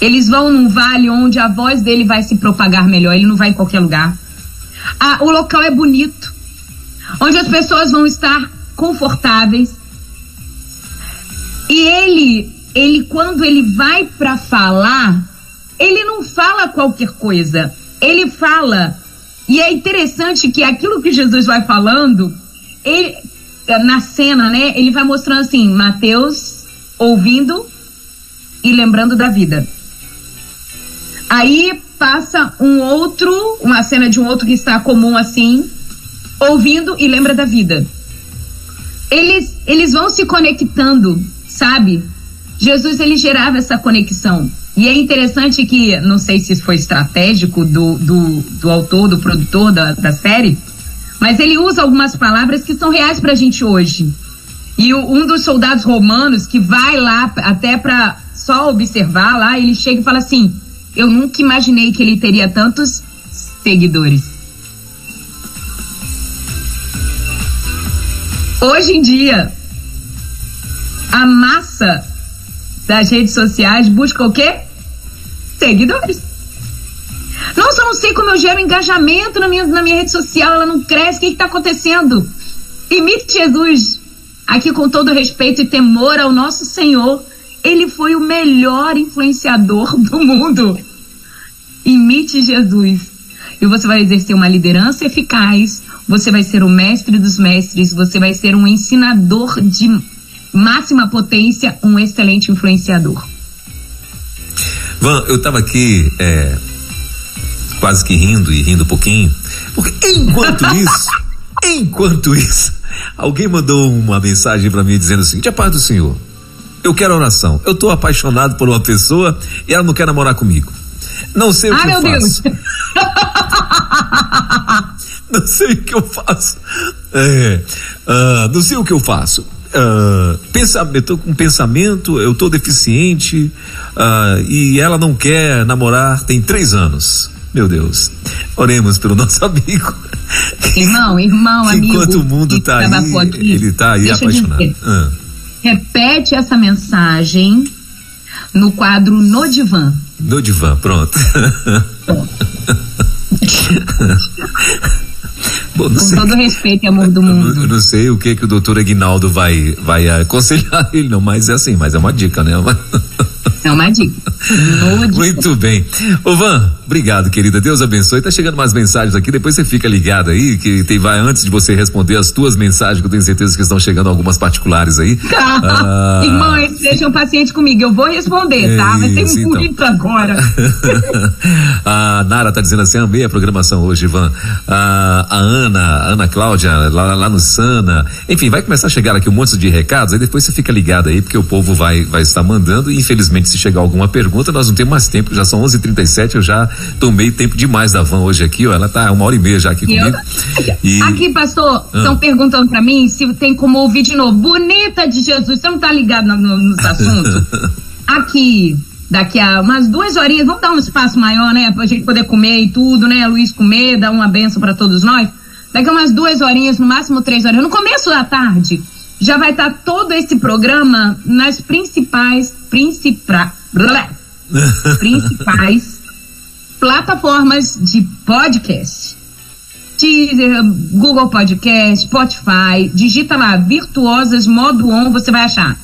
Eles vão num vale onde a voz dele vai se propagar melhor, ele não vai em qualquer lugar. Ah, o local é bonito, onde as pessoas vão estar confortáveis. E ele, ele quando ele vai para falar, ele não fala qualquer coisa. Ele fala. E é interessante que aquilo que Jesus vai falando, ele na cena, né, ele vai mostrando assim, Mateus ouvindo e lembrando da vida. Aí passa um outro, uma cena de um outro que está comum assim, ouvindo e lembra da vida. Eles, eles vão se conectando, sabe? Jesus ele gerava essa conexão. E é interessante que, não sei se foi estratégico do, do, do autor, do produtor da, da série, mas ele usa algumas palavras que são reais para a gente hoje. E o, um dos soldados romanos que vai lá até para só observar lá, ele chega e fala assim: eu nunca imaginei que ele teria tantos seguidores. Hoje em dia, a massa das redes sociais busca o quê? Seguidores. Nossa, eu não sei como eu gero engajamento na minha, na minha rede social, ela não cresce, o que está acontecendo? Imite Jesus. Aqui, com todo respeito e temor ao nosso Senhor, ele foi o melhor influenciador do mundo. Imite Jesus. E você vai exercer uma liderança eficaz, você vai ser o mestre dos mestres, você vai ser um ensinador de máxima potência, um excelente influenciador. Van, eu estava aqui é, quase que rindo e rindo um pouquinho, porque enquanto isso, enquanto isso, alguém mandou uma mensagem para mim dizendo o seguinte: a paz do Senhor, eu quero oração. Eu estou apaixonado por uma pessoa e ela não quer namorar comigo. Não sei o ah, que eu faço. não sei o que eu faço. É, uh, não sei o que eu faço. Uh, pensamento, tô com pensamento, eu tô deficiente uh, e ela não quer namorar tem três anos. Meu Deus, oremos pelo nosso amigo. Irmão, irmão, amigo. Enquanto o mundo tá aí, aqui, ele tá aí apaixonado. Ah. Repete essa mensagem no quadro No Divã. No Divã, pronto. Bom, Com sei, todo respeito e amor do mundo. Eu não sei o que que o doutor Aguinaldo vai, vai aconselhar ele, não, mas é assim, mas é uma dica, né? É uma dica. Muito bem. Ô Van, obrigado, querida. Deus abençoe. Tá chegando mais mensagens aqui, depois você fica ligado aí, que tem, vai antes de você responder as tuas mensagens, que eu tenho certeza que estão chegando algumas particulares aí. ah, Irmãos, sejam pacientes comigo, eu vou responder, é tá? Vai ter então. muito agora. a Nara tá dizendo assim, amei a programação hoje, Ivan. Ah, a Ana, a Ana Cláudia, lá, lá no Sana. Enfim, vai começar a chegar aqui um monte de recados, aí depois você fica ligado aí, porque o povo vai, vai estar mandando e infelizmente se chegar alguma pergunta, nós não temos mais tempo, já são 11:37, eu já tomei tempo demais da van hoje aqui, ó, ela tá uma hora e meia já aqui comigo. Eu, e... Aqui, pastor, estão ah. perguntando para mim se tem como ouvir de novo. Bonita de Jesus, você não tá ligado no, no, nos assuntos? aqui, daqui a umas duas horinhas, vamos dar um espaço maior, né, pra gente poder comer e tudo, né, Luiz comer, dar uma benção para todos nós. Daqui a umas duas horinhas, no máximo três horas, no começo da tarde, já vai estar tá todo esse programa nas principais, principais, principais plataformas de podcast. Deezer, Google Podcast, Spotify, digita lá Virtuosas Modo On, você vai achar.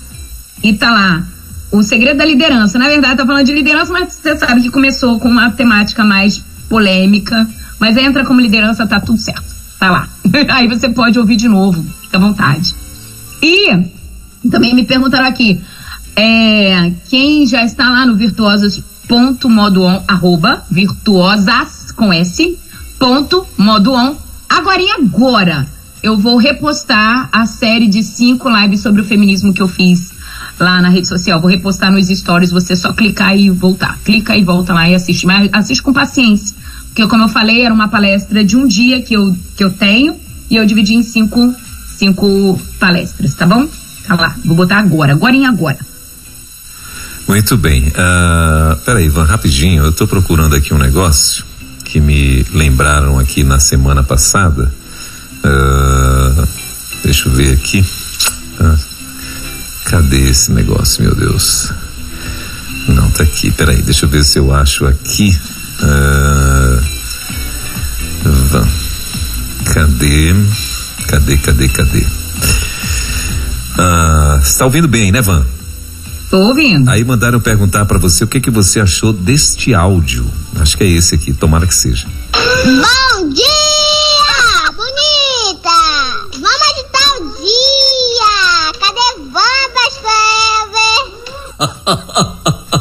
E tá lá o segredo da liderança. Na verdade, tá falando de liderança, mas você sabe que começou com uma temática mais polêmica, mas entra como liderança, tá tudo certo. Tá lá. Aí você pode ouvir de novo, fica à vontade. E também me perguntaram aqui, é, quem já está lá no virtuosas.modoon, arroba, virtuosas, com S, ponto, modoon, agora e agora eu vou repostar a série de cinco lives sobre o feminismo que eu fiz lá na rede social. Vou repostar nos stories, você só clicar e voltar. Clica e volta lá e assiste. Mas assiste com paciência. Porque, como eu falei, era uma palestra de um dia que eu, que eu tenho e eu dividi em cinco cinco palestras, tá bom? Tá lá, vou botar agora, agora em agora. Muito bem. Uh, peraí, Ivan, rapidinho, eu tô procurando aqui um negócio que me lembraram aqui na semana passada. Uh, deixa eu ver aqui. Uh, cadê esse negócio, meu Deus? Não, tá aqui, peraí, deixa eu ver se eu acho aqui. Uh, cadê? Cadê, cadê, cadê? Ah, está ouvindo bem, né, Van? Tô ouvindo. Aí mandaram perguntar para você o que que você achou deste áudio. Acho que é esse aqui, tomara que seja. Bom dia, bonita! Vamos de tal dia! Cadê Pastor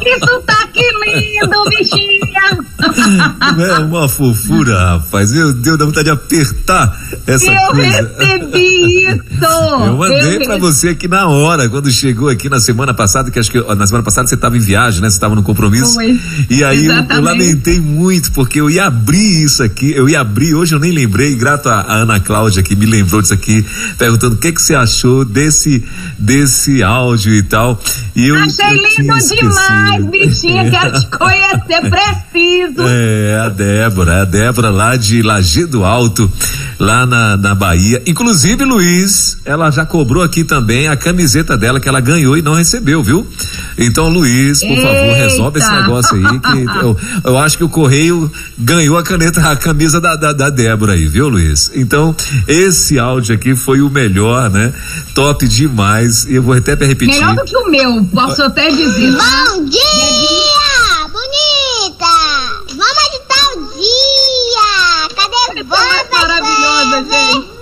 Isso tá que lindo, bichinha! é uma fofura, rapaz. Meu Deus, dá vontade de apertar essa eu coisa. recebi isso! Eu mandei para você aqui na hora, quando chegou aqui na semana passada, que acho que na semana passada você estava em viagem, né? Você estava no compromisso. Foi. E aí eu, eu, lamentei muito, porque eu ia abrir isso aqui, eu ia abrir, hoje eu nem lembrei, grato a, a Ana Cláudia que me lembrou disso aqui, perguntando o que que você achou desse, desse áudio e tal. E eu, Achei eu lindo demais, bichinha, quero te conhecer, preciso. É, a Débora, é a Débora lá de Lajeado Alto, lá na, na Bahia. Inclusive, Luiz, ela já cobrou aqui também a camiseta dela que ela ganhou e não recebeu, viu? Então, Luiz, por Eita. favor, resolve esse negócio aí, que eu, eu acho que o Correio ganhou a caneta, a camisa da, da, da Débora aí, viu, Luiz? Então, esse áudio aqui foi o melhor, né? Top demais. E eu vou até repetir. Melhor do que o meu, posso até dizer. tá? Bom dia, bonita! Vamos de tal dia! Cadê você? Maravilhosa, gente.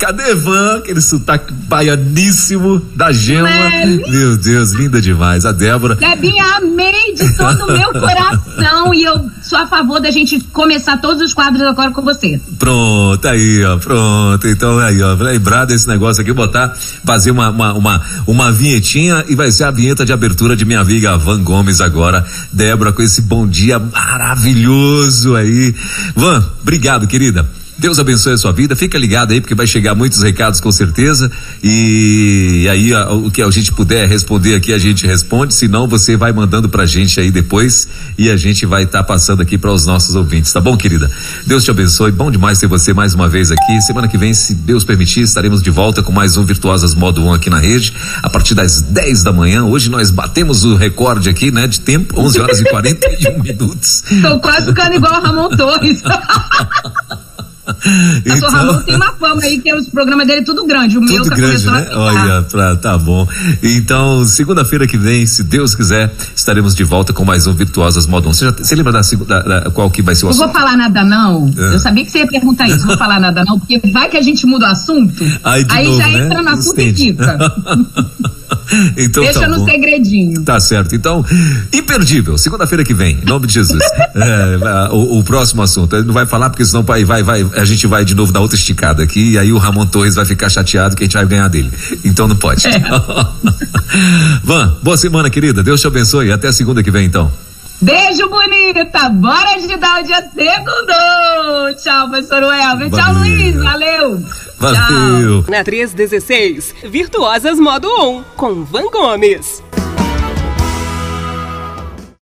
Cadê Van? Aquele sotaque baianíssimo da gema. É. Meu Deus, linda demais. A Débora. Debinha, amei de todo o meu coração e eu sou a favor da gente começar todos os quadros agora com você. Pronto, aí, ó, pronto. Então, aí, ó, lembrar desse negócio aqui, botar, fazer uma, uma, uma, uma vinhetinha e vai ser a vinheta de abertura de minha amiga Van Gomes agora. Débora, com esse bom dia maravilhoso aí. Van, obrigado, querida. Deus abençoe a sua vida. Fica ligado aí, porque vai chegar muitos recados com certeza. E aí, ó, o que a gente puder responder aqui, a gente responde. Se não, você vai mandando pra gente aí depois e a gente vai estar passando aqui para os nossos ouvintes, tá bom, querida? Deus te abençoe. Bom demais ter você mais uma vez aqui. Semana que vem, se Deus permitir, estaremos de volta com mais um Virtuosas Modo 1 aqui na rede, a partir das 10 da manhã. Hoje nós batemos o recorde aqui, né, de tempo, 11 horas e 41 minutos. Tô quase ficando igual o Ramon Torres. Pastor Ramon tem uma fama aí, que os programas dele é tudo grande. O meu Tudo tá grande, começando né? Olha, pra, tá bom. Então, segunda-feira que vem, se Deus quiser, estaremos de volta com mais um Virtuosas Modo 1. Você, já, você lembra da, da- da- qual que vai ser o Não vou assunto? falar nada não. É. Eu sabia que você ia perguntar isso. Vou falar nada não, porque vai que a gente muda o assunto. Aí, novo, já né? entra no assunto e fica. então Deixa tá no bom. segredinho. Tá certo. Então, imperdível. Segunda-feira que vem, em nome de Jesus. É, o, o próximo assunto. Ele não vai falar porque senão vai, vai, vai, a gente vai de novo dar outra esticada aqui e aí o Ramon Torres vai ficar chateado que a gente vai ganhar dele. Então não pode. É. Van, boa semana, querida. Deus te abençoe. Até segunda que vem, então. Beijo, bonita! Bora de dar o dia segundo! Tchau, professor Welber. Tchau, Valeu. Luiz. Valeu! Tchau. Valeu. Na 316, Virtuosas Modo 1, com Van Gomes.